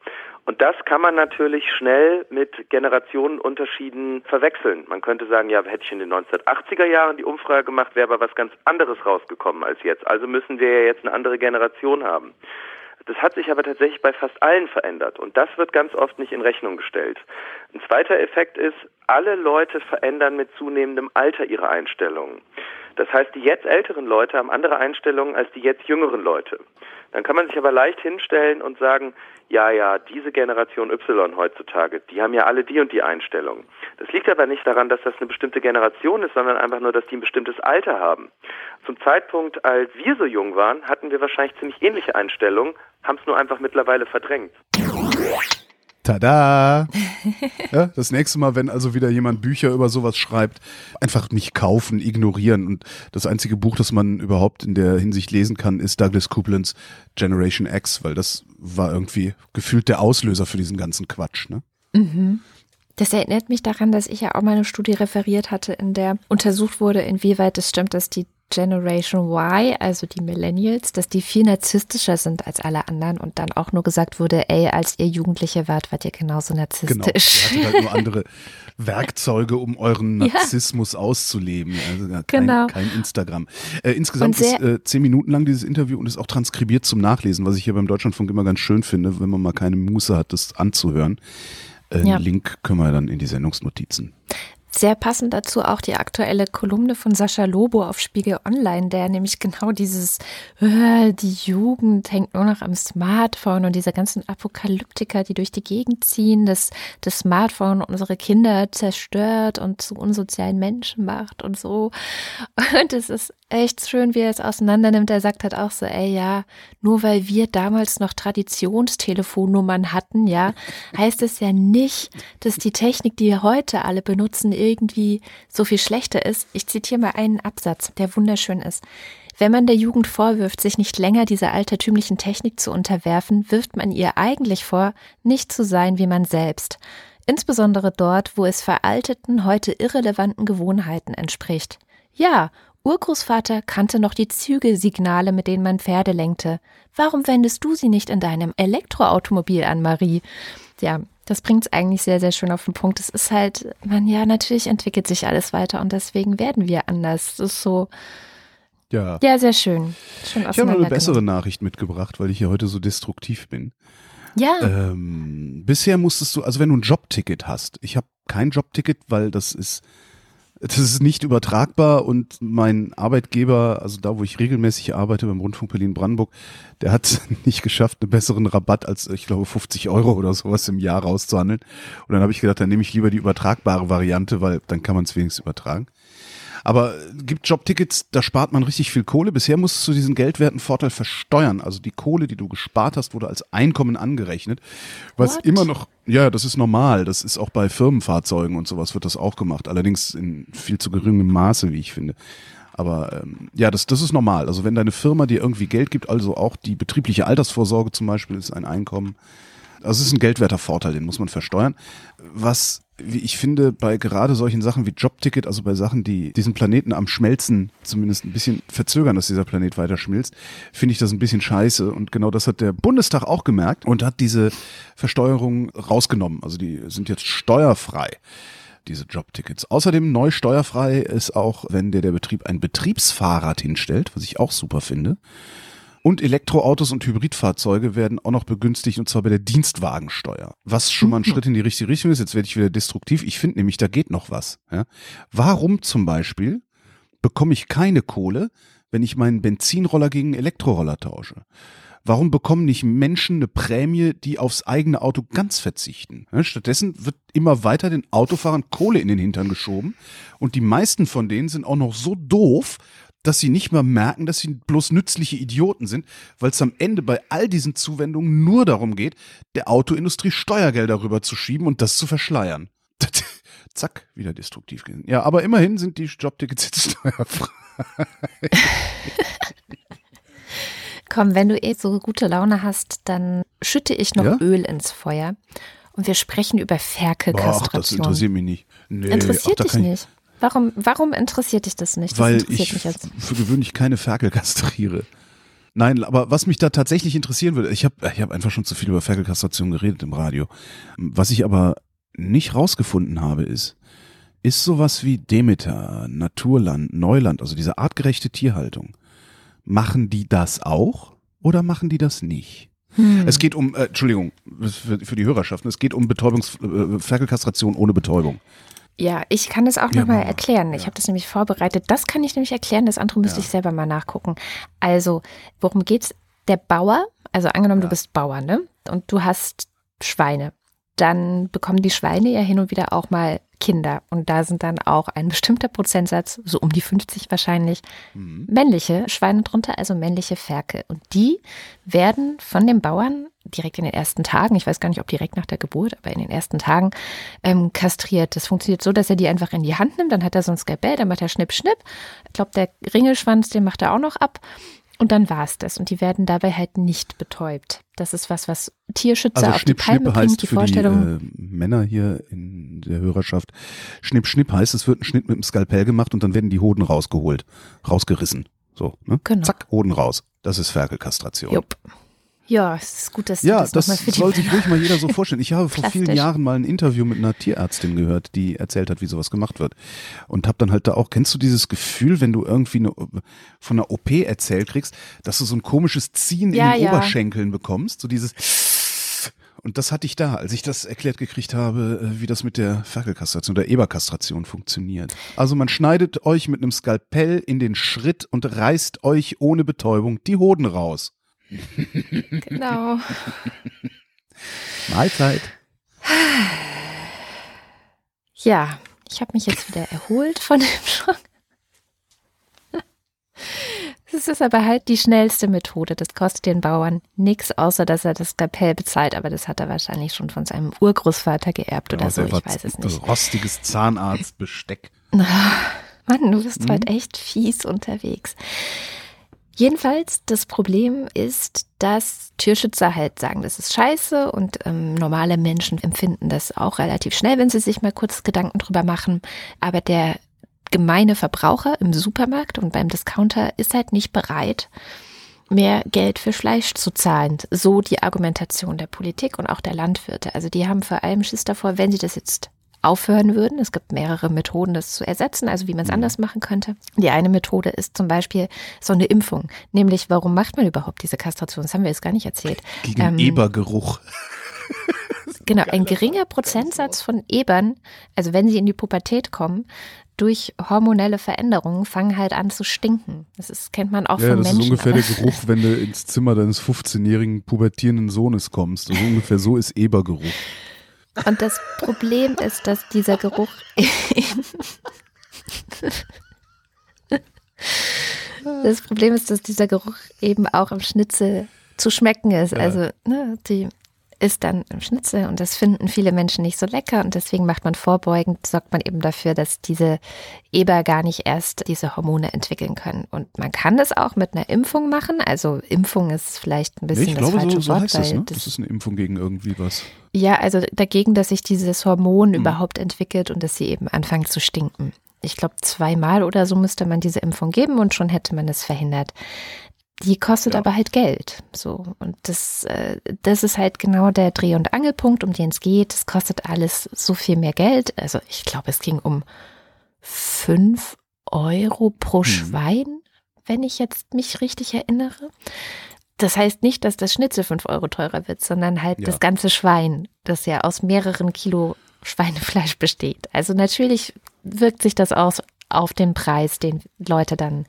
Und das kann man natürlich schnell mit Generationenunterschieden verwechseln. Man könnte sagen, ja, hätte ich in den 1980er Jahren die Umfrage gemacht, wäre aber was ganz anderes rausgekommen als jetzt. Also müssen wir ja jetzt eine andere Generation haben. Das hat sich aber tatsächlich bei fast allen verändert und das wird ganz oft nicht in Rechnung gestellt. Ein zweiter Effekt ist, alle Leute verändern mit zunehmendem Alter ihre Einstellungen. Das heißt, die jetzt älteren Leute haben andere Einstellungen als die jetzt jüngeren Leute. Dann kann man sich aber leicht hinstellen und sagen, ja, ja, diese Generation Y heutzutage, die haben ja alle die und die Einstellungen. Das liegt aber nicht daran, dass das eine bestimmte Generation ist, sondern einfach nur, dass die ein bestimmtes Alter haben. Zum Zeitpunkt, als wir so jung waren, hatten wir wahrscheinlich ziemlich ähnliche Einstellungen, haben es nur einfach mittlerweile verdrängt. Tada! Ja, das nächste Mal, wenn also wieder jemand Bücher über sowas schreibt, einfach nicht kaufen, ignorieren. Und das einzige Buch, das man überhaupt in der Hinsicht lesen kann, ist Douglas Couplands Generation X, weil das war irgendwie gefühlt der Auslöser für diesen ganzen Quatsch. Ne? Mhm. Das erinnert mich daran, dass ich ja auch mal eine Studie referiert hatte, in der untersucht wurde, inwieweit es stimmt, dass die Generation Y, also die Millennials, dass die viel narzisstischer sind als alle anderen und dann auch nur gesagt wurde, ey, als ihr Jugendliche wart, wart ihr genauso narzisstisch. Genau, ihr hattet halt nur andere Werkzeuge, um euren Narzissmus ja. auszuleben. Also kein, genau. kein Instagram. Äh, insgesamt ist äh, zehn Minuten lang dieses Interview und ist auch transkribiert zum Nachlesen, was ich hier beim Deutschlandfunk immer ganz schön finde, wenn man mal keine Muße hat, das anzuhören. Äh, ja. Link können wir dann in die Sendungsnotizen. Sehr passend dazu auch die aktuelle Kolumne von Sascha Lobo auf Spiegel Online, der nämlich genau dieses, äh, die Jugend hängt nur noch am Smartphone und diese ganzen Apokalyptiker, die durch die Gegend ziehen, dass das Smartphone unsere Kinder zerstört und zu unsozialen Menschen macht und so. Und es ist echt schön, wie er es auseinander nimmt. Er sagt halt auch so, ey, ja, nur weil wir damals noch Traditionstelefonnummern hatten, ja, heißt es ja nicht, dass die Technik, die wir heute alle benutzen, irgendwie so viel schlechter ist. Ich zitiere mal einen Absatz, der wunderschön ist. Wenn man der Jugend vorwirft, sich nicht länger dieser altertümlichen Technik zu unterwerfen, wirft man ihr eigentlich vor, nicht zu sein wie man selbst. Insbesondere dort, wo es veralteten, heute irrelevanten Gewohnheiten entspricht. Ja, Urgroßvater kannte noch die Zügelsignale, mit denen man Pferde lenkte. Warum wendest du sie nicht in deinem Elektroautomobil an, Marie? Ja, das bringt es eigentlich sehr, sehr schön auf den Punkt. Es ist halt, man, ja, natürlich entwickelt sich alles weiter und deswegen werden wir anders. Das ist so, ja, ja sehr schön. schön ich habe eine bessere Nachricht mitgebracht, weil ich hier heute so destruktiv bin. Ja. Ähm, bisher musstest du, also wenn du ein Jobticket hast, ich habe kein Jobticket, weil das ist das ist nicht übertragbar und mein Arbeitgeber, also da, wo ich regelmäßig arbeite, beim Rundfunk Berlin-Brandenburg, der hat nicht geschafft, einen besseren Rabatt als, ich glaube, 50 Euro oder sowas im Jahr rauszuhandeln. Und dann habe ich gedacht, dann nehme ich lieber die übertragbare Variante, weil dann kann man es wenigstens übertragen. Aber gibt Jobtickets, da spart man richtig viel Kohle. Bisher musstest du diesen geldwerten Vorteil versteuern. Also die Kohle, die du gespart hast, wurde als Einkommen angerechnet. Was What? immer noch, ja, das ist normal. Das ist auch bei Firmenfahrzeugen und sowas wird das auch gemacht. Allerdings in viel zu geringem Maße, wie ich finde. Aber ähm, ja, das, das ist normal. Also wenn deine Firma dir irgendwie Geld gibt, also auch die betriebliche Altersvorsorge zum Beispiel ist ein Einkommen. Also es ist ein geldwerter Vorteil, den muss man versteuern. Was ich finde, bei gerade solchen Sachen wie Jobticket, also bei Sachen, die diesen Planeten am Schmelzen zumindest ein bisschen verzögern, dass dieser Planet weiter schmilzt, finde ich das ein bisschen scheiße. Und genau das hat der Bundestag auch gemerkt und hat diese Versteuerung rausgenommen. Also die sind jetzt steuerfrei diese Jobtickets. Außerdem neu steuerfrei ist auch, wenn dir der Betrieb ein Betriebsfahrrad hinstellt, was ich auch super finde. Und Elektroautos und Hybridfahrzeuge werden auch noch begünstigt und zwar bei der Dienstwagensteuer. Was schon mal ein mhm. Schritt in die richtige Richtung ist. Jetzt werde ich wieder destruktiv. Ich finde nämlich, da geht noch was. Ja? Warum zum Beispiel bekomme ich keine Kohle, wenn ich meinen Benzinroller gegen Elektroroller tausche? Warum bekommen nicht Menschen eine Prämie, die aufs eigene Auto ganz verzichten? Stattdessen wird immer weiter den Autofahrern Kohle in den Hintern geschoben und die meisten von denen sind auch noch so doof, dass sie nicht mal merken, dass sie bloß nützliche Idioten sind, weil es am Ende bei all diesen Zuwendungen nur darum geht, der Autoindustrie Steuergelder rüber zu schieben und das zu verschleiern. Zack, wieder destruktiv gewesen. Ja, aber immerhin sind die Jobtickets jetzt steuerfrei. Komm, wenn du eh so gute Laune hast, dann schütte ich noch ja? Öl ins Feuer und wir sprechen über Ferkelkastration. Ach, das interessiert mich nicht. Nee, interessiert ach, dich nicht? Warum, warum interessiert dich das nicht? Das Weil ich für gewöhnlich keine Ferkel kastriere. Nein, aber was mich da tatsächlich interessieren würde, ich habe ich hab einfach schon zu viel über Ferkelkastration geredet im Radio. Was ich aber nicht rausgefunden habe, ist, ist sowas wie Demeter, Naturland, Neuland, also diese artgerechte Tierhaltung, machen die das auch oder machen die das nicht? Hm. Es geht um, äh, Entschuldigung, für, für die Hörerschaften, es geht um Betäubungs, äh, Ferkelkastration ohne Betäubung. Ja, ich kann das auch ja, nochmal erklären. Ich ja. habe das nämlich vorbereitet. Das kann ich nämlich erklären, das andere müsste ja. ich selber mal nachgucken. Also, worum geht's? Der Bauer, also angenommen, du bist Bauer, ne? Und du hast Schweine. Dann bekommen die Schweine ja hin und wieder auch mal Kinder. Und da sind dann auch ein bestimmter Prozentsatz, so um die 50 wahrscheinlich, mhm. männliche Schweine drunter, also männliche Ferkel. Und die werden von den Bauern direkt in den ersten Tagen, ich weiß gar nicht, ob direkt nach der Geburt, aber in den ersten Tagen ähm, kastriert. Das funktioniert so, dass er die einfach in die Hand nimmt, dann hat er so ein Skalpell, dann macht er Schnipp, Schnipp. Ich glaube, der Ringelschwanz, den macht er auch noch ab. Und dann war es das. Und die werden dabei halt nicht betäubt. Das ist was, was Tierschützer Also auf Schnipp die Palme Schnipp bringt, heißt die für Vorstellung. die äh, Männer hier in der Hörerschaft, Schnipp Schnipp heißt, es wird ein Schnitt mit dem Skalpell gemacht und dann werden die Hoden rausgeholt, rausgerissen. So, ne? Genau. Zack, Hoden raus. Das ist Ferkelkastration. Jupp. Ja, es ist gut, dass du Ja, das, das für soll sich ruhig mal jeder so vorstellen. Ich habe vor vielen. Jahren mal ein Interview mit einer Tierärztin gehört, die erzählt hat, wie sowas gemacht wird. Und habe dann halt da auch, kennst du dieses Gefühl, wenn du irgendwie eine, von einer OP erzählt kriegst, dass du so ein komisches Ziehen Ja, in den ja. Oberschenkeln bekommst? So dieses und das hatte ich da, als ich das erklärt gekriegt habe, äh, wie das mit der Ferkelkastration oder Eberkastration funktioniert. Also man schneidet euch mit einem Skalpell in den Schritt und reißt euch ohne Betäubung die Hoden raus. Genau. Mahlzeit. Ja, ich habe mich jetzt wieder erholt von dem Schock. Das ist aber halt die schnellste Methode. Das kostet den Bauern nichts, außer dass er das Skalpell bezahlt. Aber das hat er wahrscheinlich schon von seinem Urgroßvater geerbt oder Ja, so. der Ich weiß es nicht. Rostiges Zahnarztbesteck. Mann, du bist Mhm. heute echt fies unterwegs. Jedenfalls, das Problem ist, dass Tierschützer halt sagen, das ist scheiße und ähm, normale Menschen empfinden das auch relativ schnell, wenn sie sich mal kurz Gedanken drüber machen. Aber der gemeine Verbraucher im Supermarkt und beim Discounter ist halt nicht bereit, mehr Geld für Fleisch zu zahlen. So die Argumentation der Politik und auch der Landwirte. Also die haben vor allem Schiss davor, wenn sie das jetzt aufhören würden. Es gibt mehrere Methoden, das zu ersetzen, also wie man es anders machen könnte. Die eine Methode ist zum Beispiel so eine Impfung. Nämlich, warum macht man überhaupt diese Kastration? Das haben wir jetzt gar nicht erzählt. Gegen Ähm, Ebergeruch. Genau, ein geringer Prozentsatz von Ebern, also wenn sie in die Pubertät kommen, durch hormonelle Veränderungen fangen halt an zu stinken. Das ist, kennt man auch Ja, von das Menschen. ist ungefähr der Geruch, wenn du ins Zimmer deines 15-jährigen pubertierenden Sohnes kommst. Also ungefähr so ist Ebergeruch. Und das Problem ist, dass dieser Geruch Das Problem ist, dass dieser Geruch eben auch im Schnitzel zu schmecken ist. Ja. Also, ne, die ist dann im Schnitzel und das finden viele Menschen nicht so lecker und deswegen macht man vorbeugend, sorgt man eben dafür, dass diese Eber gar nicht erst diese Hormone entwickeln können. Und man kann das auch mit einer Impfung machen. Also Impfung ist vielleicht ein Nee, bisschen ich das glaube, falsche so, so Wort, heißt das, weil ne? das Das ist eine Impfung gegen irgendwie was. ja, also dagegen, dass sich dieses Hormon Mhm. überhaupt entwickelt und dass sie eben anfangen zu stinken. Ich glaube, zweimal oder so müsste man diese Impfung geben und schon hätte man es verhindert. Die kostet Ja. aber halt Geld. So. Und das, äh, das ist halt genau der Dreh- und Angelpunkt, um den es geht. Es kostet alles so viel mehr Geld. Also ich glaube, es ging um fünf Euro pro Schwein, wenn ich jetzt mich richtig erinnere. Das heißt nicht, dass das Schnitzel fünf Euro teurer wird, sondern halt Ja. das ganze Schwein, das ja aus mehreren Kilo Schweinefleisch besteht. Also natürlich wirkt sich das aus auf den Preis, den Leute dann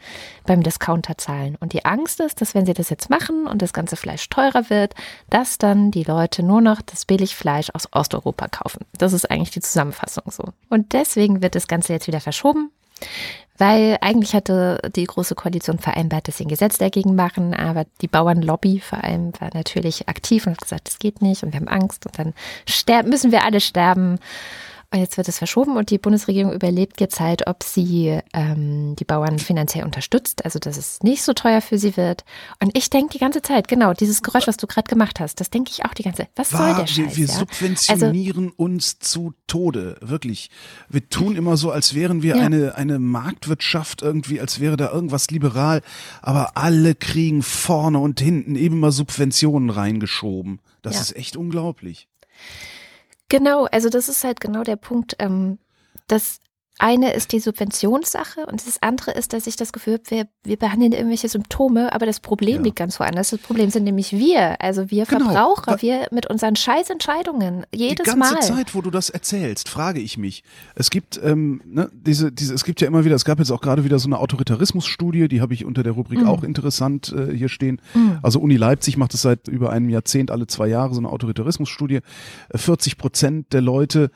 beim Discounter zahlen. Und die Angst ist, dass wenn sie das jetzt machen und das ganze Fleisch teurer wird, dass dann die Leute nur noch das Billigfleisch aus Osteuropa kaufen. Das ist eigentlich die Zusammenfassung so. Und deswegen wird das Ganze jetzt wieder verschoben. Weil eigentlich hatte die Große Koalition vereinbart, dass sie ein Gesetz dagegen machen, aber die Bauernlobby vor allem war natürlich aktiv und hat gesagt, das geht nicht und wir haben Angst und dann müssen wir alle sterben. Und jetzt wird es verschoben und die Bundesregierung überlegt jetzt halt, ob sie ähm, die Bauern finanziell unterstützt, also dass es nicht so teuer für sie wird. Und ich denke die ganze Zeit, genau, dieses Geräusch, was du gerade gemacht hast, das denke ich auch die ganze Zeit. Was soll Wahr, der Scheiß? wir, wir ja? Also subventionieren uns zu Tode, wirklich. Wir tun immer so, als wären wir Ja. eine, eine Marktwirtschaft irgendwie, als wäre da irgendwas liberal, aber alle kriegen vorne und hinten eben mal Subventionen reingeschoben. Das Ja. ist echt unglaublich. Genau, also das ist halt genau der Punkt. Ähm, das eine ist die Subventionssache und das andere ist, dass ich das Gefühl habe, wir, wir behandeln irgendwelche Symptome, aber das Problem Ja. liegt ganz woanders. Das Problem sind nämlich wir, also wir Genau. Verbraucher, wir mit unseren Scheißentscheidungen, jedes die ganze Mal. Zeit, wo du das erzählst, frage ich mich. Es gibt ähm, ne, diese, diese, es gibt ja immer wieder, es gab jetzt auch gerade wieder so eine Autoritarismusstudie, die habe ich unter der Rubrik Mhm. auch interessant äh, hier stehen. Also Uni Leipzig macht es seit über einem Jahrzehnt alle zwei Jahre so eine Autoritarismusstudie. Äh, 40 Prozent der Leute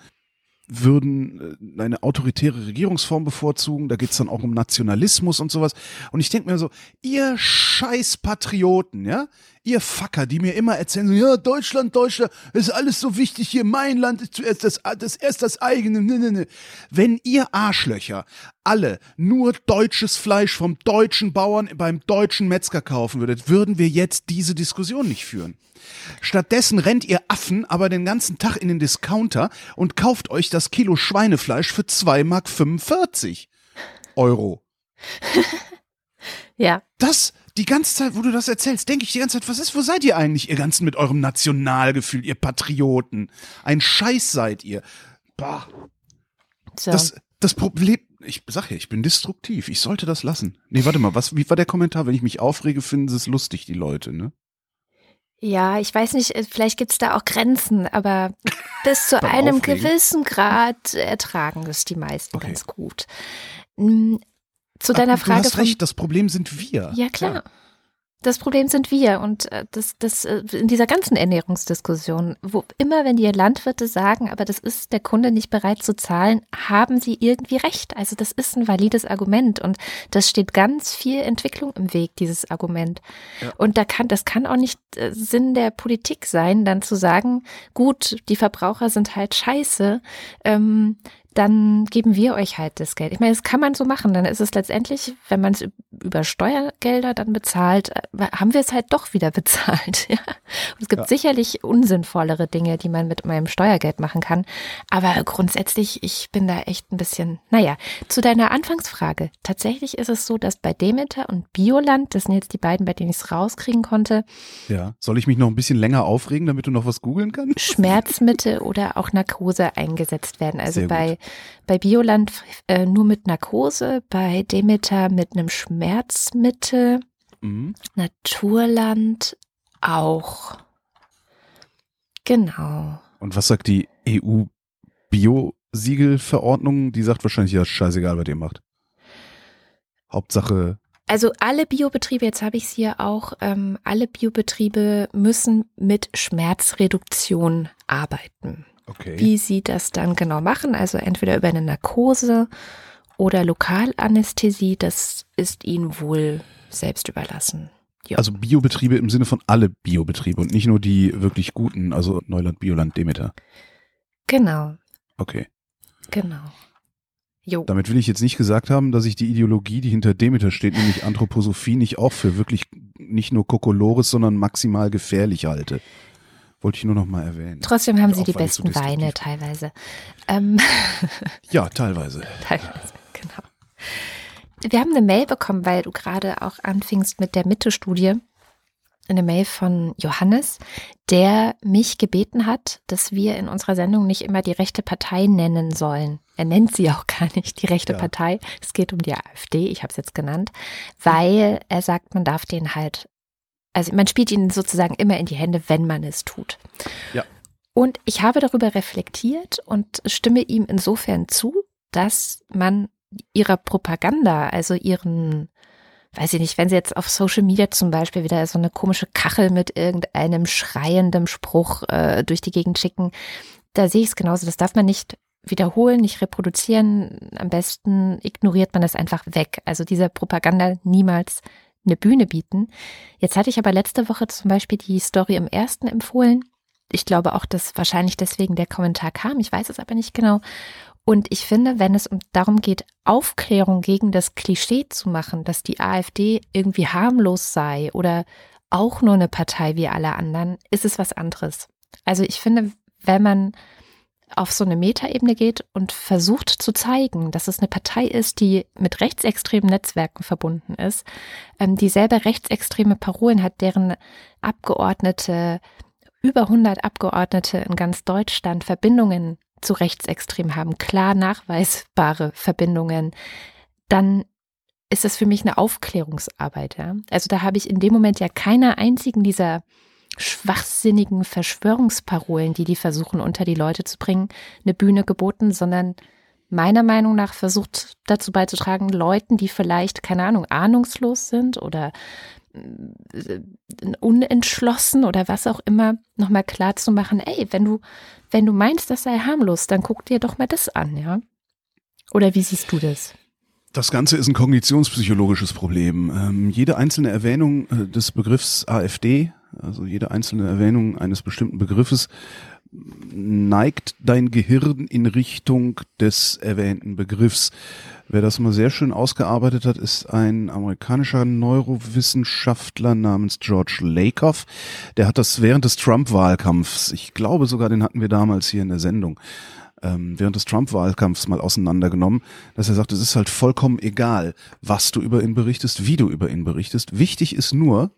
würden äh, eine autoritäre Regierungsform bevorzugen. Da geht's dann auch um Nationalismus und sowas. Und ich denke mir so, ihr scheiß Patrioten, ja, ihr Fucker, die mir immer erzählen, so, ja, Deutschland, Deutschland, ist alles so wichtig hier, mein Land ist zuerst das, das erst das eigene. Ne, ne, ne. Wenn ihr Arschlöcher alle nur deutsches Fleisch vom deutschen Bauern beim deutschen Metzger kaufen würdet, würden wir jetzt diese Diskussion nicht führen. Stattdessen rennt ihr Affen aber den ganzen Tag in den Discounter und kauft euch das Kilo Schweinefleisch für 2,45 Mark Euro. ja. Das, die ganze Zeit, wo du das erzählst, denke ich die ganze Zeit, was ist, wo seid ihr eigentlich, ihr ganzen mit eurem Nationalgefühl, ihr Patrioten? Ein Scheiß seid ihr. Bah. So. Das, das Problem, ich sag ja, ich bin destruktiv. Ich sollte das lassen. Nee, warte mal, was, wie war der Kommentar? Wenn ich mich aufrege, finden sie es lustig, die Leute, ne? Ja, ich weiß nicht, äh, vielleicht gibt es da auch Grenzen, aber bis zu einem Aufregen. gewissen Grad ertragen es die meisten okay. ganz gut. Zu deiner Frage. Du hast recht, das Problem sind wir. Ja, klar. Ja. Das Problem sind wir und äh, das, das äh, in dieser ganzen Ernährungsdiskussion, wo immer, wenn die Landwirte sagen, aber das ist der Kunde nicht bereit zu zahlen, haben sie irgendwie recht. Also das ist ein valides Argument und das steht ganz viel Entwicklung im Weg, dieses Argument. Ja. Und da kann, das kann auch nicht äh, Sinn der Politik sein, dann zu sagen, gut, die Verbraucher sind halt scheiße. Ähm, dann geben wir euch halt das Geld. Ich meine, das kann man so machen. Dann ist es letztendlich, wenn man es über Steuergelder dann bezahlt, äh, haben wir es halt doch wieder bezahlt. Ja? Und es gibt ja. sicherlich unsinnvollere Dinge, die man mit meinem Steuergeld machen kann. Aber grundsätzlich, ich bin da echt ein bisschen, naja, zu deiner Anfangsfrage. Tatsächlich ist es so, dass bei Demeter und Bioland, das sind jetzt die beiden, bei denen ich es rauskriegen konnte. Ja, soll ich mich noch ein bisschen länger aufregen, damit du noch was googeln kannst? Schmerzmittel oder auch Narkose eingesetzt werden. Also bei bei Bioland äh, nur mit Narkose, bei Demeter mit einem Schmerzmittel, mhm. Naturland auch. Genau. Und was sagt die EU Bio-Siegel-Verordnung? Die sagt wahrscheinlich, ja, scheißegal, was ihr macht. Hauptsache. Also alle Biobetriebe, jetzt habe ich es hier auch, ähm, alle Biobetriebe müssen mit Schmerzreduktion arbeiten. Okay. Wie sie das dann genau machen, also entweder über eine Narkose oder Lokalanästhesie, das ist ihnen wohl selbst überlassen. Ja. Also Biobetriebe im Sinne von alle Biobetriebe und nicht nur die wirklich guten, also Neuland, Bioland, Demeter. Genau. Okay. Genau. Jo. Damit will ich jetzt nicht gesagt haben, dass ich die Ideologie, die hinter Demeter steht, nämlich Anthroposophie, nicht auch für wirklich nicht nur Kokolores, sondern maximal gefährlich halte. Wollte ich nur noch mal erwähnen. Trotzdem haben sie die besten so Weine teilweise. Ähm. Ja, teilweise. teilweise, genau. Wir haben eine Mail bekommen, weil du gerade auch anfingst mit der Mitte-Studie. Eine Mail von Johannes, der mich gebeten hat, dass wir in unserer Sendung nicht immer die rechte Partei nennen sollen. Er nennt sie auch gar nicht, die rechte ja. Partei. Es geht um die AfD, ich habe es jetzt genannt, weil er sagt, man darf den halt also man spielt ihnen sozusagen immer in die Hände, wenn man es tut. Ja. Und ich habe darüber reflektiert und stimme ihm insofern zu, dass man ihrer Propaganda, also ihren, weiß ich nicht, wenn sie jetzt auf Social Media zum Beispiel wieder so eine komische Kachel mit irgendeinem schreienden Spruch äh, durch die Gegend schicken, da sehe ich es genauso. Das darf man nicht wiederholen, nicht reproduzieren. Am besten ignoriert man das einfach weg. Also dieser Propaganda niemals eine Bühne bieten. Jetzt hatte ich aber letzte Woche zum Beispiel die Story im ersten empfohlen. Ich glaube auch, dass wahrscheinlich deswegen der Kommentar kam. Ich weiß es aber nicht genau. Und ich finde, wenn es darum geht, Aufklärung gegen das Klischee zu machen, dass die AfD irgendwie harmlos sei oder auch nur eine Partei wie alle anderen, ist es was anderes. Also ich finde, wenn man auf so eine Metaebene geht und versucht zu zeigen, dass es eine Partei ist, die mit rechtsextremen Netzwerken verbunden ist, ähm, die selber rechtsextreme Parolen hat, deren Abgeordnete, über 100 Abgeordnete in ganz Deutschland Verbindungen zu rechtsextrem haben, klar nachweisbare Verbindungen, dann ist das für mich eine Aufklärungsarbeit. Ja? Also da habe ich in dem Moment ja keiner einzigen dieser schwachsinnigen Verschwörungsparolen, die die versuchen unter die Leute zu bringen, eine Bühne geboten, sondern meiner Meinung nach versucht dazu beizutragen, Leuten, die vielleicht, keine Ahnung, ahnungslos sind oder äh, unentschlossen oder was auch immer, nochmal klar zu ey, wenn du, wenn du meinst, das sei harmlos, dann guck dir doch mal das an, ja? Oder wie siehst du das? Das Ganze ist ein kognitionspsychologisches Problem. Ähm, jede einzelne Erwähnung äh, des Begriffs AfD also jede einzelne Erwähnung eines bestimmten Begriffes, neigt dein Gehirn in Richtung des erwähnten Begriffs. Wer das mal sehr schön ausgearbeitet hat, ist ein amerikanischer Neurowissenschaftler namens George Lakoff. Der hat das während des Trump-Wahlkampfs, ich glaube sogar, den hatten wir damals hier in der Sendung, ähm, während des Trump-Wahlkampfs mal auseinandergenommen, dass er sagt, es ist halt vollkommen egal, was du über ihn berichtest, wie du über ihn berichtest. Wichtig ist nur,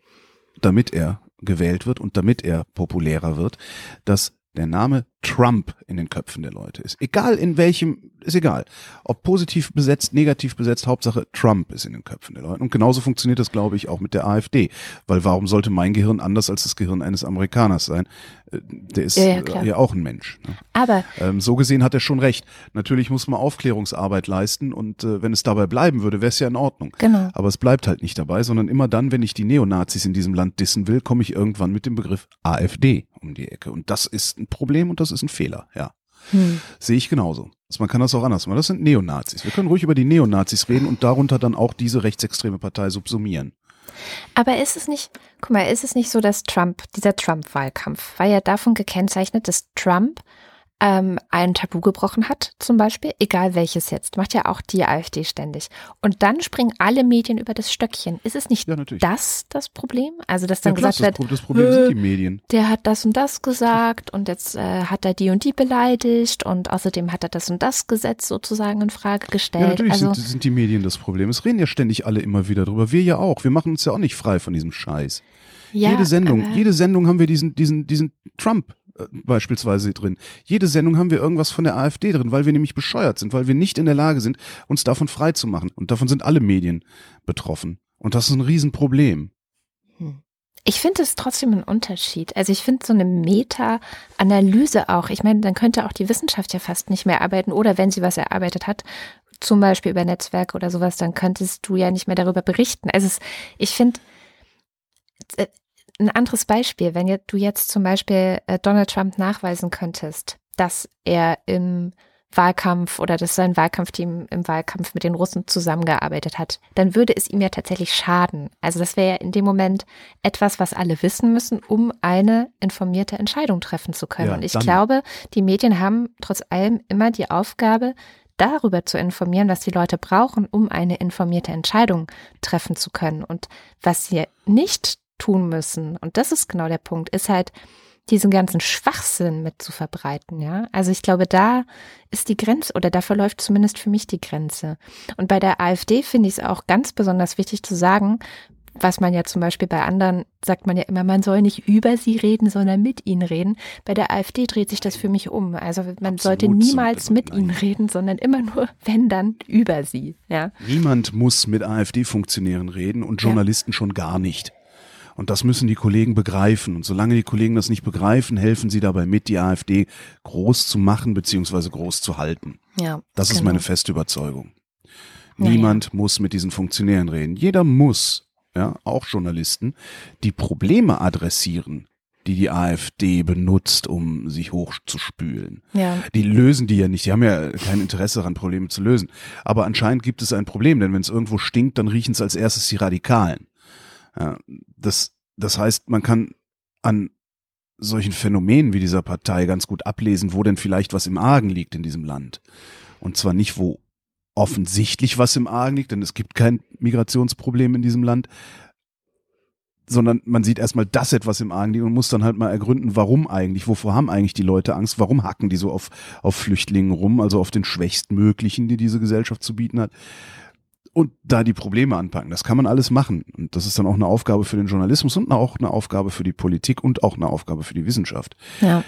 damit er gewählt wird und damit er populärer wird, dass der Name Trump in den Köpfen der Leute ist. Egal in welchem, ist egal. Ob positiv besetzt, negativ besetzt, Hauptsache Trump ist in den Köpfen der Leute. Und genauso funktioniert das, glaube ich, auch mit der AfD. Weil warum sollte mein Gehirn anders als das Gehirn eines Amerikaners sein? Äh, der ist ja, ja, ja auch ein Mensch. Ne? Aber ähm, so gesehen hat er schon recht. Natürlich muss man Aufklärungsarbeit leisten und äh, wenn es dabei bleiben würde, wäre es ja in Ordnung. Genau. Aber es bleibt halt nicht dabei, sondern immer dann, wenn ich die Neonazis in diesem Land dissen will, komme ich irgendwann mit dem Begriff AfD um die Ecke. Und das ist ein Problem und das ist ein Fehler, ja. Hm. Sehe ich genauso. Also man kann das auch anders machen. Das sind Neonazis. Wir können ruhig über die Neonazis reden und darunter dann auch diese rechtsextreme Partei subsumieren. Aber ist es nicht, guck mal, ist es nicht so, dass Trump, dieser Trump-Wahlkampf war ja davon gekennzeichnet, dass Trump ähm, ein Tabu gebrochen hat, zum Beispiel, egal welches jetzt, macht ja auch die AfD ständig. Und dann springen alle Medien über das Stöckchen. Ist es nicht ja, das das Problem? Also, dass dann ja, klar, gesagt wird, das Problem sind die Medien. Der hat das und das gesagt und jetzt äh, hat er die und die beleidigt und außerdem hat er das und das Gesetz sozusagen in Frage gestellt. Ja, natürlich also, sind, sind die Medien das Problem. Es reden ja ständig alle immer wieder drüber. Wir ja auch. Wir machen uns ja auch nicht frei von diesem Scheiß. Ja, jede Sendung, jede Sendung haben wir diesen, diesen, diesen Trump äh, beispielsweise drin. Jede Sendung haben wir irgendwas von der AfD drin, weil wir nämlich bescheuert sind, weil wir nicht in der Lage sind, uns davon frei zu machen. Und davon sind alle Medien betroffen. Und das ist ein Riesenproblem. Hm. Ich finde es trotzdem ein Unterschied. Also ich finde so eine Meta-Analyse auch. Ich meine, dann könnte auch die Wissenschaft ja fast nicht mehr arbeiten. Oder wenn sie was erarbeitet hat, zum Beispiel über Netzwerke oder sowas, dann könntest du ja nicht mehr darüber berichten. Also es, ich finde, äh, ein anderes Beispiel, wenn du jetzt zum Beispiel äh, Donald Trump nachweisen könntest, dass er im Wahlkampf oder dass sein Wahlkampfteam im Wahlkampf mit den Russen zusammengearbeitet hat, dann würde es ihm ja tatsächlich schaden. Also das wäre ja in dem Moment etwas, was alle wissen müssen, um eine informierte Entscheidung treffen zu können. Ja, Und ich glaube, die Medien haben trotz allem immer die Aufgabe, darüber zu informieren, was die Leute brauchen, um eine informierte Entscheidung treffen zu können. Und was sie nicht tun müssen. Und das ist genau der Punkt, ist halt diesen ganzen Schwachsinn mit zu verbreiten, ja. Also ich glaube, da ist die Grenze oder da verläuft zumindest für mich die Grenze. Und bei der AfD finde ich es auch ganz besonders wichtig zu sagen, was man ja zum Beispiel bei anderen sagt man ja immer, man soll nicht über sie reden, sondern mit ihnen reden. Bei der AfD dreht sich das für mich um. Also man Absolut sollte niemals mit ihnen reden, sondern immer nur, wenn dann, über sie. Ja. Niemand muss mit AfD-Funktionären reden und Journalisten ja. schon gar nicht. Und das müssen die Kollegen begreifen. Und solange die Kollegen das nicht begreifen, helfen sie dabei mit, die AfD groß zu machen beziehungsweise groß zu halten. Ja, das genau. ist meine feste Überzeugung. Niemand ja, ja. muss mit diesen Funktionären reden. Jeder muss, ja, auch Journalisten, die Probleme adressieren, die die AfD benutzt, um sich hochzuspülen. Ja. Die lösen die ja nicht. Die haben ja kein Interesse daran, Probleme zu lösen. Aber anscheinend gibt es ein Problem, denn wenn es irgendwo stinkt, dann riechen es als erstes die Radikalen. Das, das heißt, man kann an solchen Phänomenen wie dieser Partei ganz gut ablesen, wo denn vielleicht was im Argen liegt in diesem Land. Und zwar nicht, wo offensichtlich was im Argen liegt, denn es gibt kein Migrationsproblem in diesem Land, sondern man sieht erstmal, dass etwas im Argen liegt und muss dann halt mal ergründen, warum eigentlich, wovor haben eigentlich die Leute Angst, warum hacken die so auf, auf Flüchtlingen rum, also auf den schwächstmöglichen, die diese Gesellschaft zu bieten hat und da die Probleme anpacken. Das kann man alles machen. Und das ist dann auch eine Aufgabe für den Journalismus und auch eine Aufgabe für die Politik und auch eine Aufgabe für die Wissenschaft. Ja.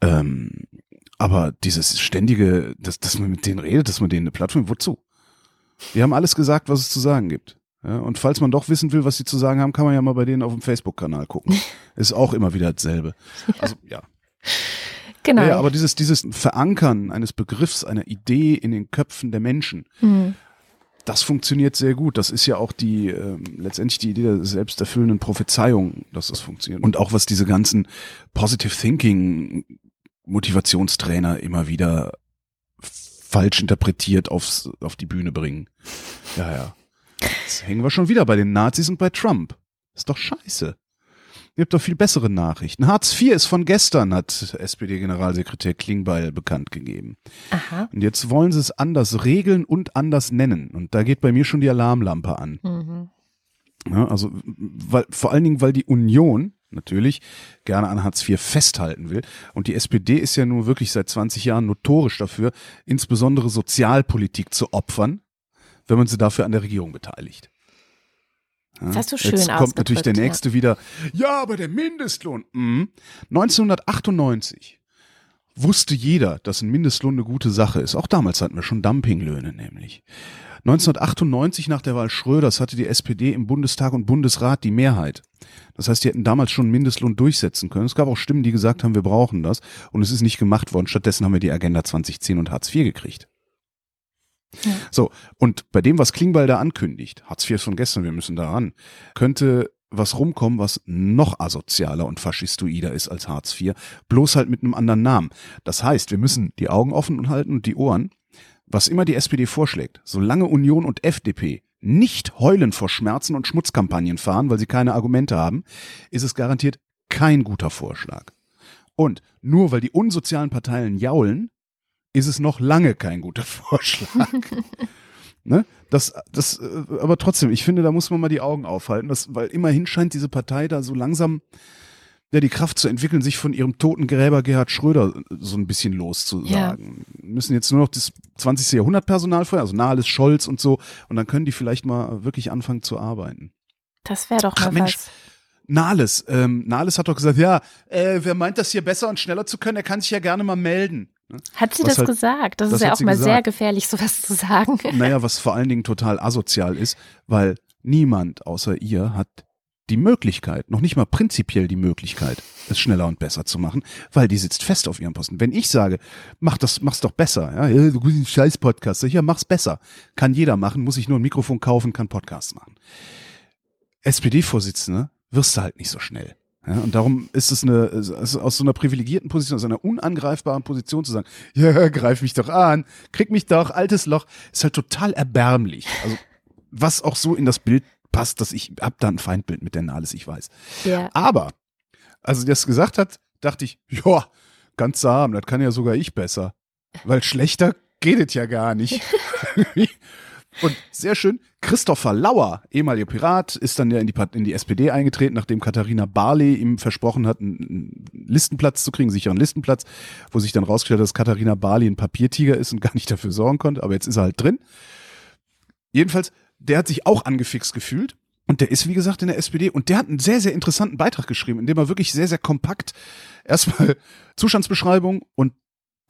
Ähm, aber dieses ständige, dass, dass man mit denen redet, dass man denen eine Plattform, wozu? Die haben alles gesagt, was es zu sagen gibt. Ja, und falls man doch wissen will, was sie zu sagen haben, kann man ja mal bei denen auf dem Facebook-Kanal gucken. Ist auch immer wieder dasselbe. Also, ja. Genau. Ja, aber dieses, dieses Verankern eines Begriffs, einer Idee in den Köpfen der Menschen, mhm das funktioniert sehr gut. Das ist ja auch die äh, letztendlich die Idee der selbsterfüllenden Prophezeiung, dass das funktioniert. Und auch was diese ganzen Positive Thinking Motivationstrainer immer wieder falsch interpretiert aufs, auf die Bühne bringen. Ja, ja. Jetzt hängen wir schon wieder bei den Nazis und bei Trump. Ist doch scheiße. Gibt doch viel bessere Nachrichten. Hartz IV ist von gestern, hat SPD-Generalsekretär Klingbeil bekannt gegeben. Aha. Und jetzt wollen sie es anders regeln und anders nennen. Und da geht bei mir schon die Alarmlampe an. Mhm. Ja, also, weil, vor allen Dingen, weil die Union natürlich gerne an Hartz IV festhalten will. Und die SPD ist ja nun wirklich seit 20 Jahren notorisch dafür, insbesondere Sozialpolitik zu opfern, wenn man sie dafür an der Regierung beteiligt. Das hast du schön Jetzt kommt natürlich der nächste ja. wieder. Ja, aber der Mindestlohn. Mhm. 1998 wusste jeder, dass ein Mindestlohn eine gute Sache ist. Auch damals hatten wir schon Dumpinglöhne nämlich. 1998 nach der Wahl Schröders hatte die SPD im Bundestag und Bundesrat die Mehrheit. Das heißt, die hätten damals schon Mindestlohn durchsetzen können. Es gab auch Stimmen, die gesagt haben, wir brauchen das. Und es ist nicht gemacht worden. Stattdessen haben wir die Agenda 2010 und Hartz IV gekriegt. Ja. So, und bei dem, was Klingbeil da ankündigt, Hartz IV ist von gestern, wir müssen da ran, könnte was rumkommen, was noch asozialer und faschistoider ist als Hartz IV, bloß halt mit einem anderen Namen. Das heißt, wir müssen die Augen offen halten und die Ohren. Was immer die SPD vorschlägt, solange Union und FDP nicht heulen vor Schmerzen und Schmutzkampagnen fahren, weil sie keine Argumente haben, ist es garantiert kein guter Vorschlag. Und nur weil die unsozialen Parteien jaulen, ist es noch lange kein guter Vorschlag. ne? Das, das, äh, aber trotzdem, ich finde, da muss man mal die Augen aufhalten, das, weil immerhin scheint diese Partei da so langsam ja, die Kraft zu entwickeln, sich von ihrem toten Gräber Gerhard Schröder äh, so ein bisschen loszusagen. Ja. Müssen jetzt nur noch das 20. Jahrhundert Personal vorher, also Nahles, Scholz und so, und dann können die vielleicht mal wirklich anfangen zu arbeiten. Das wäre doch mal Ach, Mensch, was. Nahles, ähm, Nahles hat doch gesagt, ja, äh, wer meint das hier besser und schneller zu können, der kann sich ja gerne mal melden. Ne? Hat sie was das halt, gesagt? Das, das ist ja auch mal gesagt. sehr gefährlich, sowas zu sagen. Naja, was vor allen Dingen total asozial ist, weil niemand außer ihr hat die Möglichkeit, noch nicht mal prinzipiell die Möglichkeit, es schneller und besser zu machen, weil die sitzt fest auf ihrem Posten. Wenn ich sage, mach das, mach's doch besser, ja, du bist ein scheiß Podcast, ja, mach's besser. Kann jeder machen, muss ich nur ein Mikrofon kaufen, kann Podcasts machen. SPD-Vorsitzende wirst du halt nicht so schnell. Ja, und darum ist es eine, also aus so einer privilegierten Position, aus einer unangreifbaren Position zu sagen, ja, greif mich doch an, krieg mich doch, altes Loch, ist halt total erbärmlich. Also, was auch so in das Bild passt, dass ich hab da ein Feindbild mit der Nahles, ich weiß. Ja. Aber, als sie das gesagt hat, dachte ich, ja, ganz zahm, das kann ja sogar ich besser. Weil schlechter geht es ja gar nicht. Und sehr schön, Christopher Lauer, ehemaliger Pirat, ist dann ja in die, in die SPD eingetreten, nachdem Katharina Barley ihm versprochen hat, einen Listenplatz zu kriegen, sicheren Listenplatz, wo sich dann rausgestellt hat, dass Katharina Barley ein Papiertiger ist und gar nicht dafür sorgen konnte, aber jetzt ist er halt drin. Jedenfalls, der hat sich auch angefixt gefühlt. Und der ist, wie gesagt, in der SPD und der hat einen sehr, sehr interessanten Beitrag geschrieben, in dem er wirklich sehr, sehr kompakt erstmal Zustandsbeschreibung und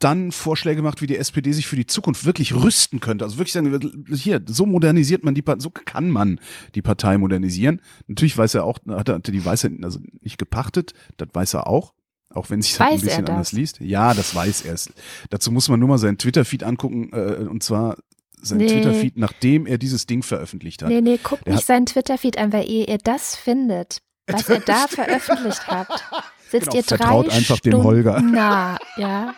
dann Vorschläge macht, wie die SPD sich für die Zukunft wirklich rüsten könnte. Also wirklich sagen, hier, so modernisiert man die Partei, so kann man die Partei modernisieren. Natürlich weiß er auch, hat er die Weisheit also nicht gepachtet, das weiß er auch. Auch wenn sich das ein bisschen anders liest. Ja, das weiß er. Dazu muss man nur mal seinen Twitter-Feed angucken, äh, und zwar sein nee. Twitter-Feed, nachdem er dieses Ding veröffentlicht hat. Nee, nee, guckt nicht seinen Twitter-Feed an, weil ihr, ihr das findet, was er da veröffentlicht habt. Sitzt genau, ihr drei vertraut einfach Stunden dem Holger. Na, ja.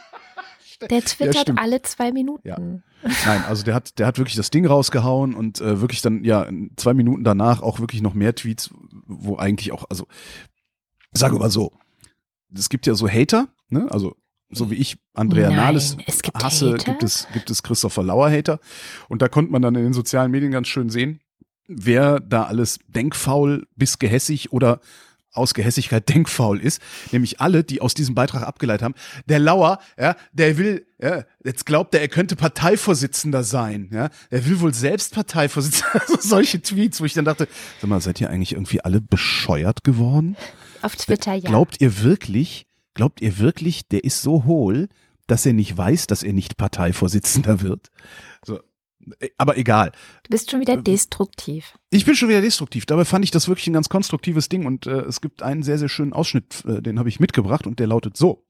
Der twittert ja, alle zwei Minuten. Ja. Nein, also der hat, der hat wirklich das Ding rausgehauen und äh, wirklich dann, ja, zwei Minuten danach auch wirklich noch mehr Tweets, wo eigentlich auch, also, sagen wir mal so, es gibt ja so Hater, ne? Also so wie ich Andrea Nein, Nahles hasse, Hater? gibt es, gibt es Christopher Lauer Hater. Und da konnte man dann in den sozialen Medien ganz schön sehen, wer da alles denkfaul bis gehässig oder aus Gehässigkeit denkfaul ist, nämlich alle, die aus diesem Beitrag abgeleitet haben. Der Lauer, ja, der will, ja, jetzt glaubt er, er könnte Parteivorsitzender sein, ja, er will wohl selbst Parteivorsitzender, also solche Tweets, wo ich dann dachte, sag mal, seid ihr eigentlich irgendwie alle bescheuert geworden? Auf Twitter, ja. Glaubt ihr wirklich, glaubt ihr wirklich, der ist so hohl, dass er nicht weiß, dass er nicht Parteivorsitzender wird? Äh, aber egal. Du bist schon wieder äh, destruktiv. Ich bin schon wieder destruktiv. Dabei fand ich das wirklich ein ganz konstruktives Ding und äh, es gibt einen sehr, sehr schönen Ausschnitt, äh, den habe ich mitgebracht und der lautet so.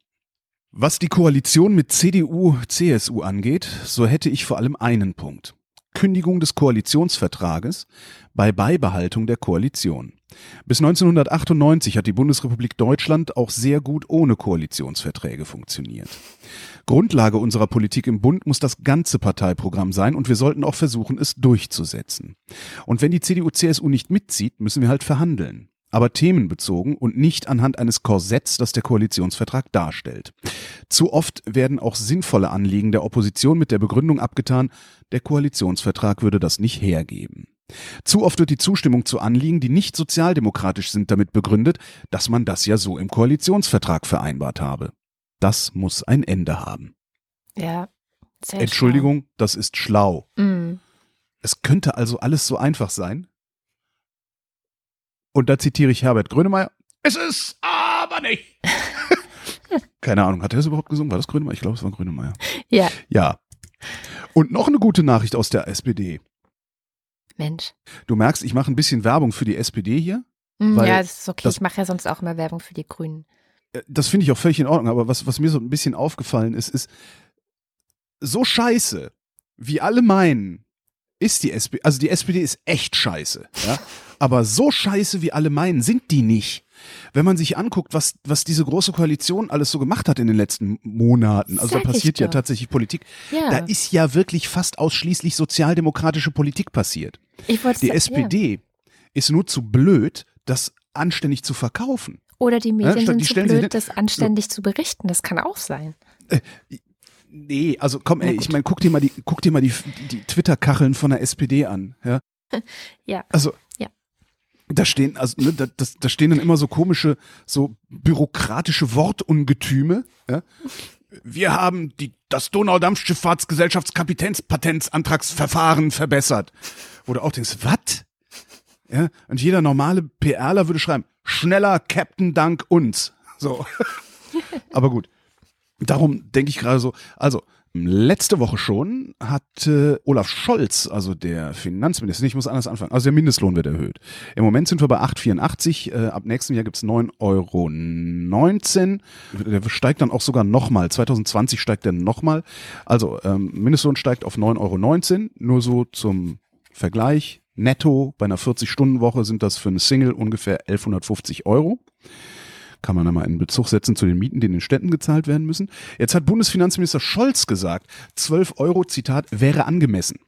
Was die Koalition mit CDU, CSU angeht, so hätte ich vor allem einen Punkt. Kündigung des Koalitionsvertrages bei Beibehaltung der Koalition. Bis 1998 hat die Bundesrepublik Deutschland auch sehr gut ohne Koalitionsverträge funktioniert. Grundlage unserer Politik im Bund muss das ganze Parteiprogramm sein und wir sollten auch versuchen, es durchzusetzen. Und wenn die CDU-CSU nicht mitzieht, müssen wir halt verhandeln. Aber themenbezogen und nicht anhand eines Korsetts, das der Koalitionsvertrag darstellt. Zu oft werden auch sinnvolle Anliegen der Opposition mit der Begründung abgetan, der Koalitionsvertrag würde das nicht hergeben. Zu oft wird die Zustimmung zu Anliegen, die nicht sozialdemokratisch sind, damit begründet, dass man das ja so im Koalitionsvertrag vereinbart habe. Das muss ein Ende haben. Ja. Entschuldigung, schlau. das ist schlau. Mm. Es könnte also alles so einfach sein. Und da zitiere ich Herbert Grönemeyer. Es ist aber nicht. Keine Ahnung, hat er das überhaupt gesungen? War das Grönemeyer? Ich glaube, es war Grönemeyer. Ja. Ja. Und noch eine gute Nachricht aus der SPD. Mensch. Du merkst, ich mache ein bisschen Werbung für die SPD hier. Mm, ja, das ist okay. Das, ich mache ja sonst auch immer Werbung für die Grünen. Äh, das finde ich auch völlig in Ordnung. Aber was, was mir so ein bisschen aufgefallen ist, ist, so scheiße, wie alle meinen, ist die SPD, also die SPD ist echt scheiße, ja. Aber so scheiße, wie alle meinen, sind die nicht. Wenn man sich anguckt, was, was diese große Koalition alles so gemacht hat in den letzten Monaten, also Sag da passiert ja tatsächlich Politik, ja. da ist ja wirklich fast ausschließlich sozialdemokratische Politik passiert. die sagen, SPD ja. ist nur zu blöd, das anständig zu verkaufen. Oder die Medien ja, sind zu blöd, das anständig so. zu berichten. Das kann auch sein. Äh, Nee, also komm, ey, ich meine, guck dir mal die, guck dir mal die, die Twitter-Kacheln von der SPD an, ja. ja. Also. Da stehen, also, ne, da, das, da stehen dann immer so komische, so bürokratische Wortungetüme, ja. Wir haben die, das Donaudampfschifffahrtsgesellschaftskapitänspatentsantragsverfahren verbessert. Wo du auch denkst, was? Ja, und jeder normale PRler würde schreiben, schneller Captain dank uns. So. Aber gut. Darum denke ich gerade so, also letzte Woche schon hat äh, Olaf Scholz, also der Finanzminister, ich muss anders anfangen, also der Mindestlohn wird erhöht. Im Moment sind wir bei 8,84, äh, ab nächstem Jahr gibt's 9,19 Euro. Der steigt dann auch sogar nochmal, 2020 steigt der nochmal. Also ähm, Mindestlohn steigt auf 9,19 Euro, nur so zum Vergleich. Netto bei einer 40-Stunden-Woche sind das für eine Single ungefähr 1150 Euro kann man da mal in Bezug setzen zu den Mieten, die in den Städten gezahlt werden müssen. Jetzt hat Bundesfinanzminister Scholz gesagt, 12 Euro, Zitat, wäre angemessen.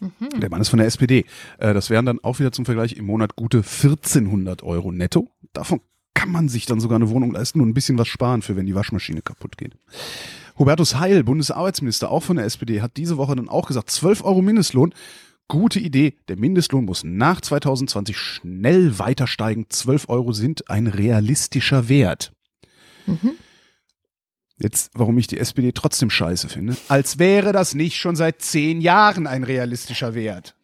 Mhm. Der Mann ist von der SPD. Äh, das wären dann auch wieder zum Vergleich im Monat gute 1400 Euro netto. Davon kann man sich dann sogar eine Wohnung leisten und ein bisschen was sparen für, wenn die Waschmaschine kaputt geht. Hubertus Heil, Bundesarbeitsminister, auch von der SPD, hat diese Woche dann auch gesagt, 12 Euro Mindestlohn Gute Idee. Der Mindestlohn muss nach 2020 schnell weiter steigen. 12 Euro sind ein realistischer Wert. Mhm. Jetzt, warum ich die SPD trotzdem scheiße finde. Als wäre das nicht schon seit zehn Jahren ein realistischer Wert.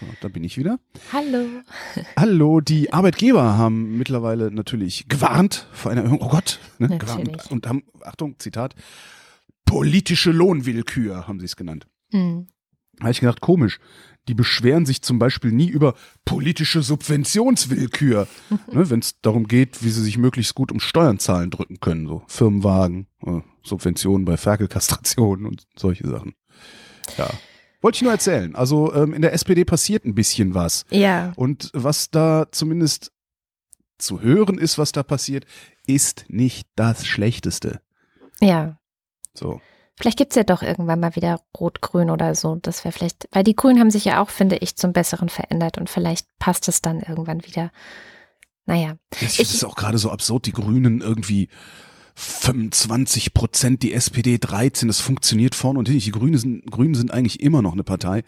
So, da bin ich wieder. Hallo. Hallo, die Arbeitgeber haben mittlerweile natürlich gewarnt vor einer Erhöhung. Oh Gott, ne, gewarnt. Und haben, Achtung, Zitat, politische Lohnwillkür haben sie es genannt. Mhm. Da habe ich gedacht, komisch die beschweren sich zum Beispiel nie über politische Subventionswillkür, ne, wenn es darum geht, wie sie sich möglichst gut um Steuern zahlen drücken können, so Firmenwagen, äh, Subventionen bei Ferkelkastrationen und solche Sachen. Ja. Wollte ich nur erzählen. Also ähm, in der SPD passiert ein bisschen was. Ja. Und was da zumindest zu hören ist, was da passiert, ist nicht das Schlechteste. Ja. So. Vielleicht gibt's ja doch irgendwann mal wieder Rot-Grün oder so. Das wäre vielleicht, weil die Grünen haben sich ja auch, finde ich, zum Besseren verändert und vielleicht passt es dann irgendwann wieder. Naja. Ich finde es auch gerade so absurd, die Grünen irgendwie 25 Prozent, die SPD 13, das funktioniert vorne und hin. Die Grünen sind, Grünen sind eigentlich immer noch eine Partei,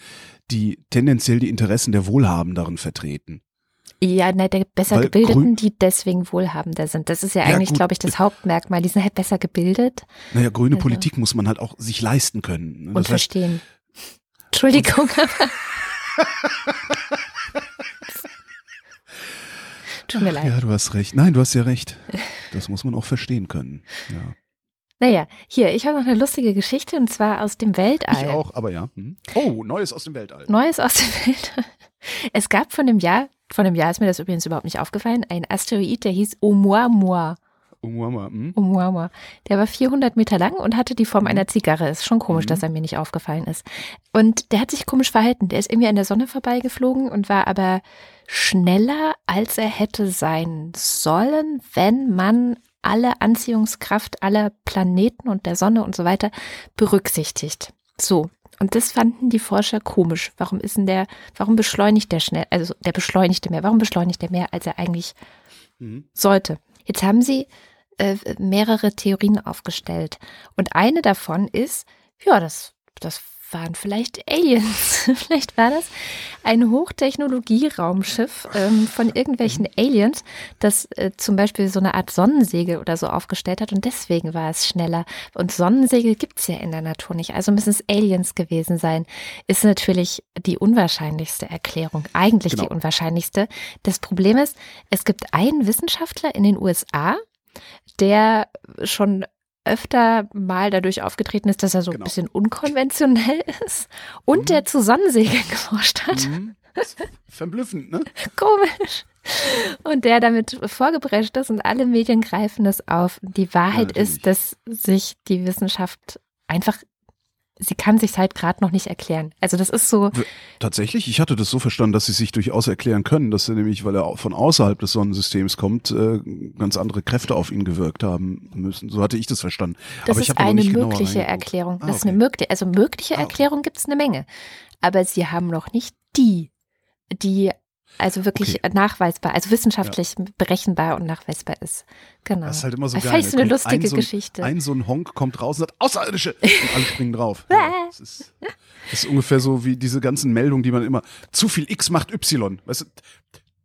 die tendenziell die Interessen der Wohlhabenderen vertreten. Ja, ne, der besser Weil gebildeten, die deswegen wohlhabender sind. Das ist ja, ja eigentlich, glaube ich, das Hauptmerkmal. Die sind halt besser gebildet. Naja, grüne also. Politik muss man halt auch sich leisten können. Ne? Das und verstehen. Entschuldigung. Tut mir leid. Ja, du hast recht. Nein, du hast ja recht. Das muss man auch verstehen können. Ja. Naja, hier, ich habe noch eine lustige Geschichte und zwar aus dem Weltall. Ich auch, aber ja. Hm. Oh, Neues aus dem Weltall. Neues aus dem Weltall. Es gab von dem Jahr von einem Jahr ist mir das übrigens überhaupt nicht aufgefallen. Ein Asteroid, der hieß Oumuamua. Oumuamua, hm? Oumuamua. Der war 400 Meter lang und hatte die Form einer Zigarre. Ist schon komisch, mhm. dass er mir nicht aufgefallen ist. Und der hat sich komisch verhalten. Der ist irgendwie an der Sonne vorbeigeflogen und war aber schneller, als er hätte sein sollen, wenn man alle Anziehungskraft aller Planeten und der Sonne und so weiter berücksichtigt. So, Und das fanden die Forscher komisch. Warum ist denn der, warum beschleunigt der schnell, also der beschleunigte mehr, warum beschleunigt der mehr, als er eigentlich mhm. sollte? Jetzt haben sie äh, mehrere Theorien aufgestellt. Und eine davon ist, ja, das, das waren vielleicht Aliens. vielleicht war das ein Hochtechnologie-Raumschiff ähm, von irgendwelchen Aliens, das äh, zum Beispiel so eine Art Sonnensegel oder so aufgestellt hat und deswegen war es schneller. Und Sonnensegel gibt es ja in der Natur nicht. Also müssen es Aliens gewesen sein. Ist natürlich die unwahrscheinlichste Erklärung. Eigentlich genau. die unwahrscheinlichste. Das Problem ist, es gibt einen Wissenschaftler in den USA, der schon öfter mal dadurch aufgetreten ist, dass er so genau. ein bisschen unkonventionell ist und mhm. der zu Sonnensegeln geforscht hat. Mhm. Verblüffend, ne? Komisch. Und der damit vorgeprescht ist und alle Medien greifen das auf. Die Wahrheit ja, ist, dass sich die Wissenschaft einfach sie kann sich halt gerade noch nicht erklären. Also das ist so. Tatsächlich, ich hatte das so verstanden, dass sie sich durchaus erklären können, dass er nämlich, weil er von außerhalb des Sonnensystems kommt, äh, ganz andere Kräfte auf ihn gewirkt haben müssen. So hatte ich das verstanden. Das Aber ist eine mögliche Erklärung. Ah, das ist eine mögliche, also mögliche ah, Erklärung okay. gibt es eine Menge. Aber sie haben noch nicht die, die also wirklich okay. nachweisbar, also wissenschaftlich ja. berechenbar und nachweisbar ist. Genau. Das ist halt immer so geil. eine lustige ein so ein, Geschichte. Ein so ein Honk kommt raus und sagt, Außerirdische! Und alle springen drauf. ja, das, ist, das ist ungefähr so wie diese ganzen Meldungen, die man immer, zu viel X macht Y. Weißt du,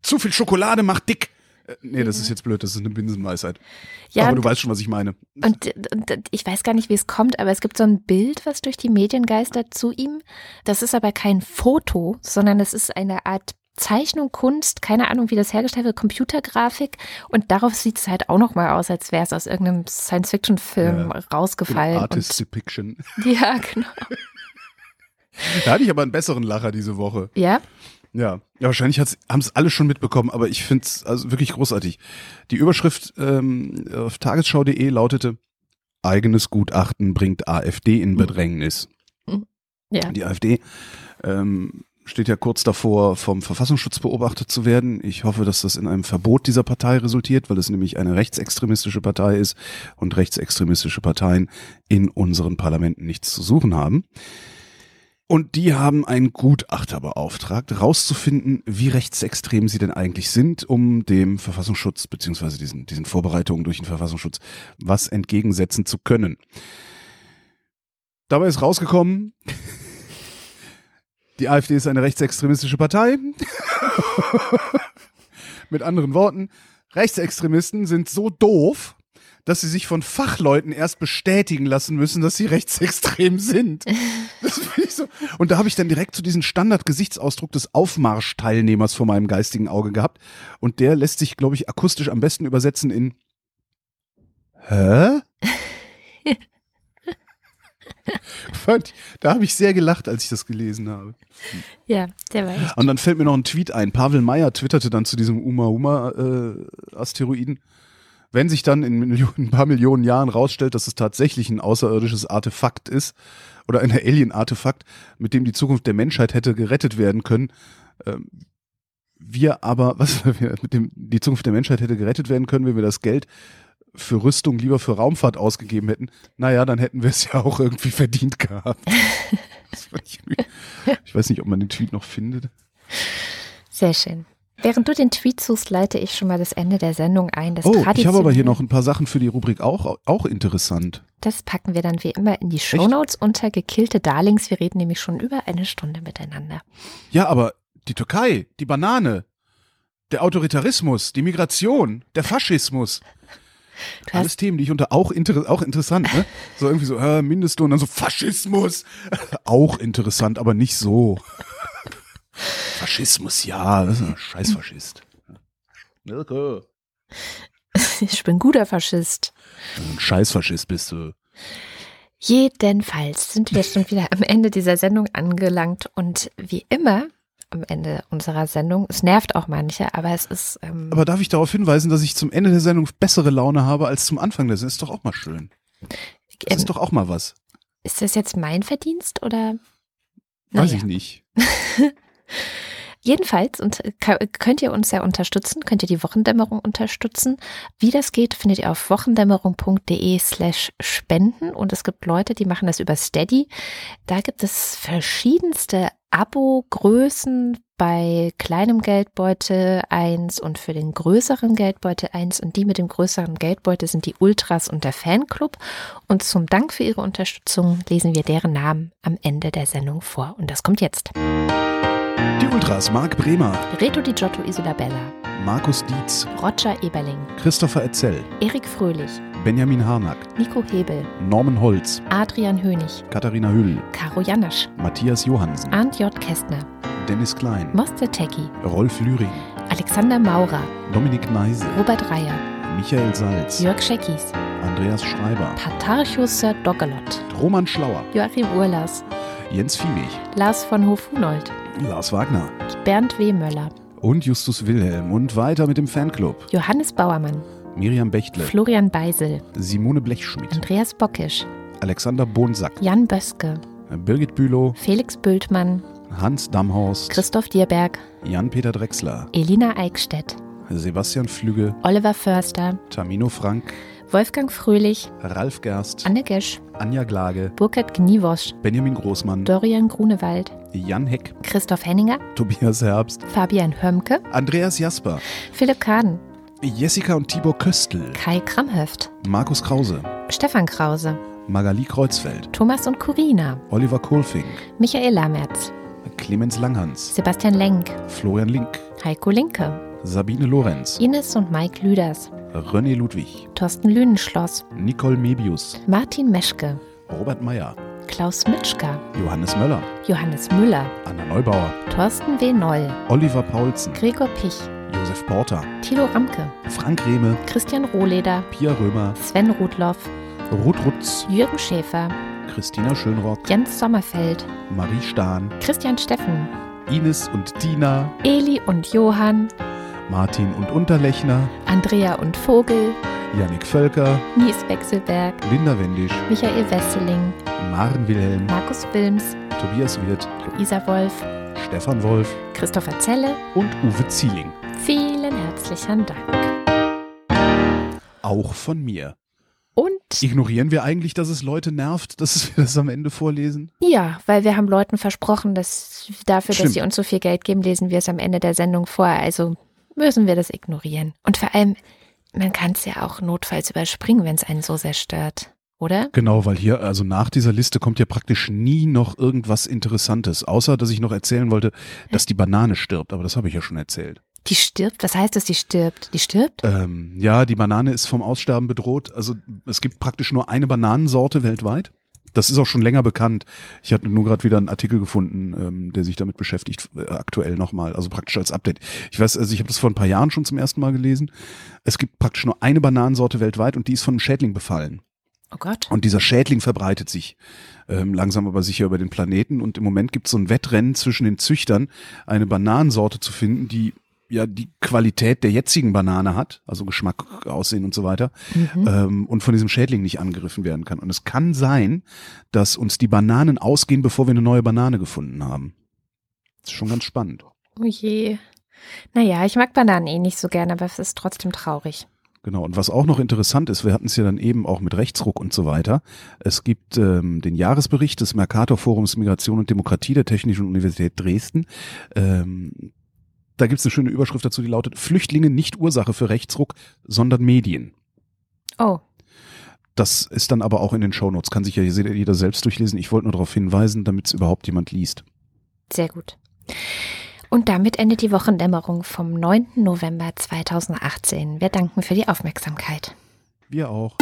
zu viel Schokolade macht dick. Äh, nee, das ist jetzt blöd, das ist eine Binsenweisheit. Ja, aber du weißt schon, was ich meine. Und, und, ich weiß gar nicht, wie es kommt, aber es gibt so ein Bild, was durch die Medien geistert zu ihm. Das ist aber kein Foto, sondern es ist eine Art Zeichnung, Kunst, keine Ahnung, wie das hergestellt wird, Computergrafik und darauf sieht es halt auch noch mal aus, als wäre es aus irgendeinem Science-Fiction-Film ja, rausgefallen. Artist Depiction. Ja, genau. da hatte ich aber einen besseren Lacher diese Woche. Ja? Ja, ja wahrscheinlich haben es alle schon mitbekommen, aber ich finde es also wirklich großartig. Die Überschrift ähm, auf tagesschau.de lautete Eigenes Gutachten bringt AfD in Bedrängnis. Ja. Die AfD ähm, steht ja kurz davor, vom Verfassungsschutz beobachtet zu werden. Ich hoffe, dass das in einem Verbot dieser Partei resultiert, weil es nämlich eine rechtsextremistische Partei ist und rechtsextremistische Parteien in unseren Parlamenten nichts zu suchen haben. Und die haben einen Gutachter beauftragt, rauszufinden, wie rechtsextrem sie denn eigentlich sind, um dem Verfassungsschutz beziehungsweise diesen, diesen Vorbereitungen durch den Verfassungsschutz was entgegensetzen zu können. Dabei ist rausgekommen, die AfD ist eine rechtsextremistische Partei. Mit anderen Worten, Rechtsextremisten sind so doof, dass sie sich von Fachleuten erst bestätigen lassen müssen, dass sie rechtsextrem sind. So. Und da habe ich dann direkt zu so diesen Standardgesichtsausdruck des Aufmarschteilnehmers vor meinem geistigen Auge gehabt. Und der lässt sich, glaube ich, akustisch am besten übersetzen in Hä? da habe ich sehr gelacht, als ich das gelesen habe. Ja, der war echt. Und dann fällt mir noch ein Tweet ein. Pavel Meyer twitterte dann zu diesem Uma-Uma-Asteroiden. Äh, wenn sich dann in ein paar Millionen Jahren rausstellt, dass es tatsächlich ein außerirdisches Artefakt ist oder ein Alien-Artefakt, mit dem die Zukunft der Menschheit hätte gerettet werden können, äh, wir aber, was mit dem die Zukunft der Menschheit hätte gerettet werden können, wenn wir das Geld für Rüstung lieber für Raumfahrt ausgegeben hätten, naja, dann hätten wir es ja auch irgendwie verdient gehabt. ich, ich weiß nicht, ob man den Tweet noch findet. Sehr schön. Während du den Tweet suchst, leite ich schon mal das Ende der Sendung ein. Das oh, ich habe aber hier noch ein paar Sachen für die Rubrik auch, auch interessant. Das packen wir dann wie immer in die Shownotes unter gekillte Darlings. Wir reden nämlich schon über eine Stunde miteinander. Ja, aber die Türkei, die Banane, der Autoritarismus, die Migration, der Faschismus. Du Alles Themen, die ich unter auch, inter auch interessant, ne? So irgendwie so, äh, Mindestlohn, dann so Faschismus. auch interessant, aber nicht so. Faschismus, ja, das ist ein Scheißfaschist. Mirko. Ich bin guter Faschist. Ein Scheißfaschist bist du. Jedenfalls sind wir schon wieder am Ende dieser Sendung angelangt und wie immer am Ende unserer Sendung. Es nervt auch manche, aber es ist. Ähm aber darf ich darauf hinweisen, dass ich zum Ende der Sendung bessere Laune habe als zum Anfang der Sendung? Ist doch auch mal schön. Das ähm, ist doch auch mal was. Ist das jetzt mein Verdienst oder? Naja. Weiß ich nicht. Jedenfalls und könnt ihr uns ja unterstützen, könnt ihr die Wochendämmerung unterstützen. Wie das geht, findet ihr auf wochendämmerung.de slash spenden und es gibt Leute, die machen das über Steady. Da gibt es verschiedenste Abo-Größen bei kleinem Geldbeutel eins und für den größeren Geldbeutel eins. Und die mit dem größeren Geldbeutel sind die Ultras und der Fanclub. Und zum Dank für ihre Unterstützung lesen wir deren Namen am Ende der Sendung vor. Und das kommt jetzt. Die Ultras Marc Bremer, Reto Di Giotto Isolabella, Markus Dietz, Roger Eberling, Christopher Etzel, Erik Fröhlich, Benjamin Harnack, Nico Hebel, Norman Holz, Adrian Hönig, Katharina Hüll, Caro Janasch, Matthias Johansen, Arndt J. Kästner, Dennis Klein, Moster Tecki, Rolf Lühring, Alexander Maurer, Dominik Neise, Robert Reier, Michael Salz, Jörg Scheckis, Andreas Schreiber, Patarchus Sir Doggelot, Roman Schlauer, Joachim Urlas, Jens Viehweg, Lars von Hof-Hunold, Lars Wagner. Bernd W. Möller, und Justus Wilhelm. Und weiter mit dem Fanclub. Johannes Bauermann, Miriam Bechtle, Florian Beisel, Simone Blechschmidt, Andreas Bockisch, Alexander Bonsack, Jan Böske, Birgit Bülow, Felix Bültmann, Hans Damhorst, Christoph Dierberg, Jan-Peter Drechsler, Elina Eickstedt, Sebastian Flügge, Oliver Förster, Tamino Frank, Wolfgang Fröhlich, Ralf Gerst, Anne Gesch, Anja Glage, Burkhard Gniewosch, Benjamin Großmann, Dorian Grunewald, Jan Heck, Christoph Henninger, Tobias Herbst, Fabian Hömke, Andreas Jasper, Philipp Kahn, Jessica und Tibor Köstl, Kai Kramhöft, Markus Krause, Stefan Krause, Magali Kreuzfeld, Thomas und Corina, Oliver Kohlfink, Michael Lamertz, Clemens Langhans, Sebastian Lenk, Florian Link, Heiko Linke, Sabine Lorenz, Ines und Mike Lüders, René Ludwig, Thorsten Lühnenschloss, Nicole Mebius, Martin Meschke, Robert Meyer, Klaus Mitschka, Johannes Möller, Johannes Müller, Anna Neubauer, Thorsten W. Noll, Oliver Paulsen, Gregor Pich, Josef Porter, Thilo Ramke, Frank Rehme, Christian Rohleder, Pia Römer, Sven Rudloff, Ruth Rutz, Jürgen Schäfer, Christina Schönrock, Jens Sommerfeld, Marie Stahn, Christian Steffen, Ines und Dina, Eli und Johann, Martin und Unterlechner, Andrea und Vogel, Jannik Völker, Nies Wechselberg, Linda Wendisch, Michael Wesseling, Maren Wilhelm, Markus Wilms, Tobias Wirth, Luisa Wolf, Stefan Wolf Christopher Zelle. und Uwe Zieling. Vielen herzlichen Dank. Auch von mir. Und Ignorieren wir eigentlich, dass es Leute nervt, dass wir das am Ende vorlesen? ja, weil wir haben Leuten versprochen, dass dafür, Stimmt. dass sie uns so viel Geld geben, lesen wir es am Ende der Sendung vor. Also müssen wir das ignorieren. Und vor allem, man kann es ja auch notfalls überspringen, wenn es einen so sehr stört. Oder? Genau, weil hier, also nach dieser Liste kommt ja praktisch nie noch irgendwas Interessantes, außer dass ich noch erzählen wollte, dass die Banane stirbt, aber das habe ich ja schon erzählt. Die stirbt? Was heißt das, die stirbt? Die stirbt? Ähm, ja, die Banane ist vom Aussterben bedroht. Also es gibt praktisch nur eine Bananensorte weltweit. Das ist auch schon länger bekannt. Ich hatte nur gerade wieder einen Artikel gefunden, ähm, der sich damit beschäftigt, äh, aktuell nochmal, also praktisch als Update. Ich weiß, also ich habe das vor ein paar Jahren schon zum ersten Mal gelesen. Es gibt praktisch nur eine Bananensorte weltweit und die ist von einem Schädling befallen. Oh Gott. Und dieser Schädling verbreitet sich ähm, langsam aber sicher über den Planeten. Und im Moment gibt es so ein Wettrennen zwischen den Züchtern, eine Bananensorte zu finden, die ja die Qualität der jetzigen Banane hat, also Geschmack, Aussehen und so weiter, ähm, und von diesem Schädling nicht angegriffen werden kann. Und es kann sein, dass uns die Bananen ausgehen, bevor wir eine neue Banane gefunden haben. Das ist schon ganz spannend. Oh je. Naja, ich mag Bananen eh nicht so gerne, aber es ist trotzdem traurig. Genau, und was auch noch interessant ist, wir hatten es ja dann eben auch mit Rechtsruck und so weiter. Es gibt ähm, den Jahresbericht des Mercator Forums Migration und Demokratie der Technischen Universität Dresden. Ähm, da gibt es eine schöne Überschrift dazu, die lautet Flüchtlinge nicht Ursache für Rechtsruck, sondern Medien. Oh, Das ist dann aber auch in den Shownotes, kann sich ja jeder selbst durchlesen. Ich wollte nur darauf hinweisen, damit es überhaupt jemand liest. sehr gut. Und damit endet die Wochendämmerung vom 9. November 2018. Wir danken für die Aufmerksamkeit. Wir auch.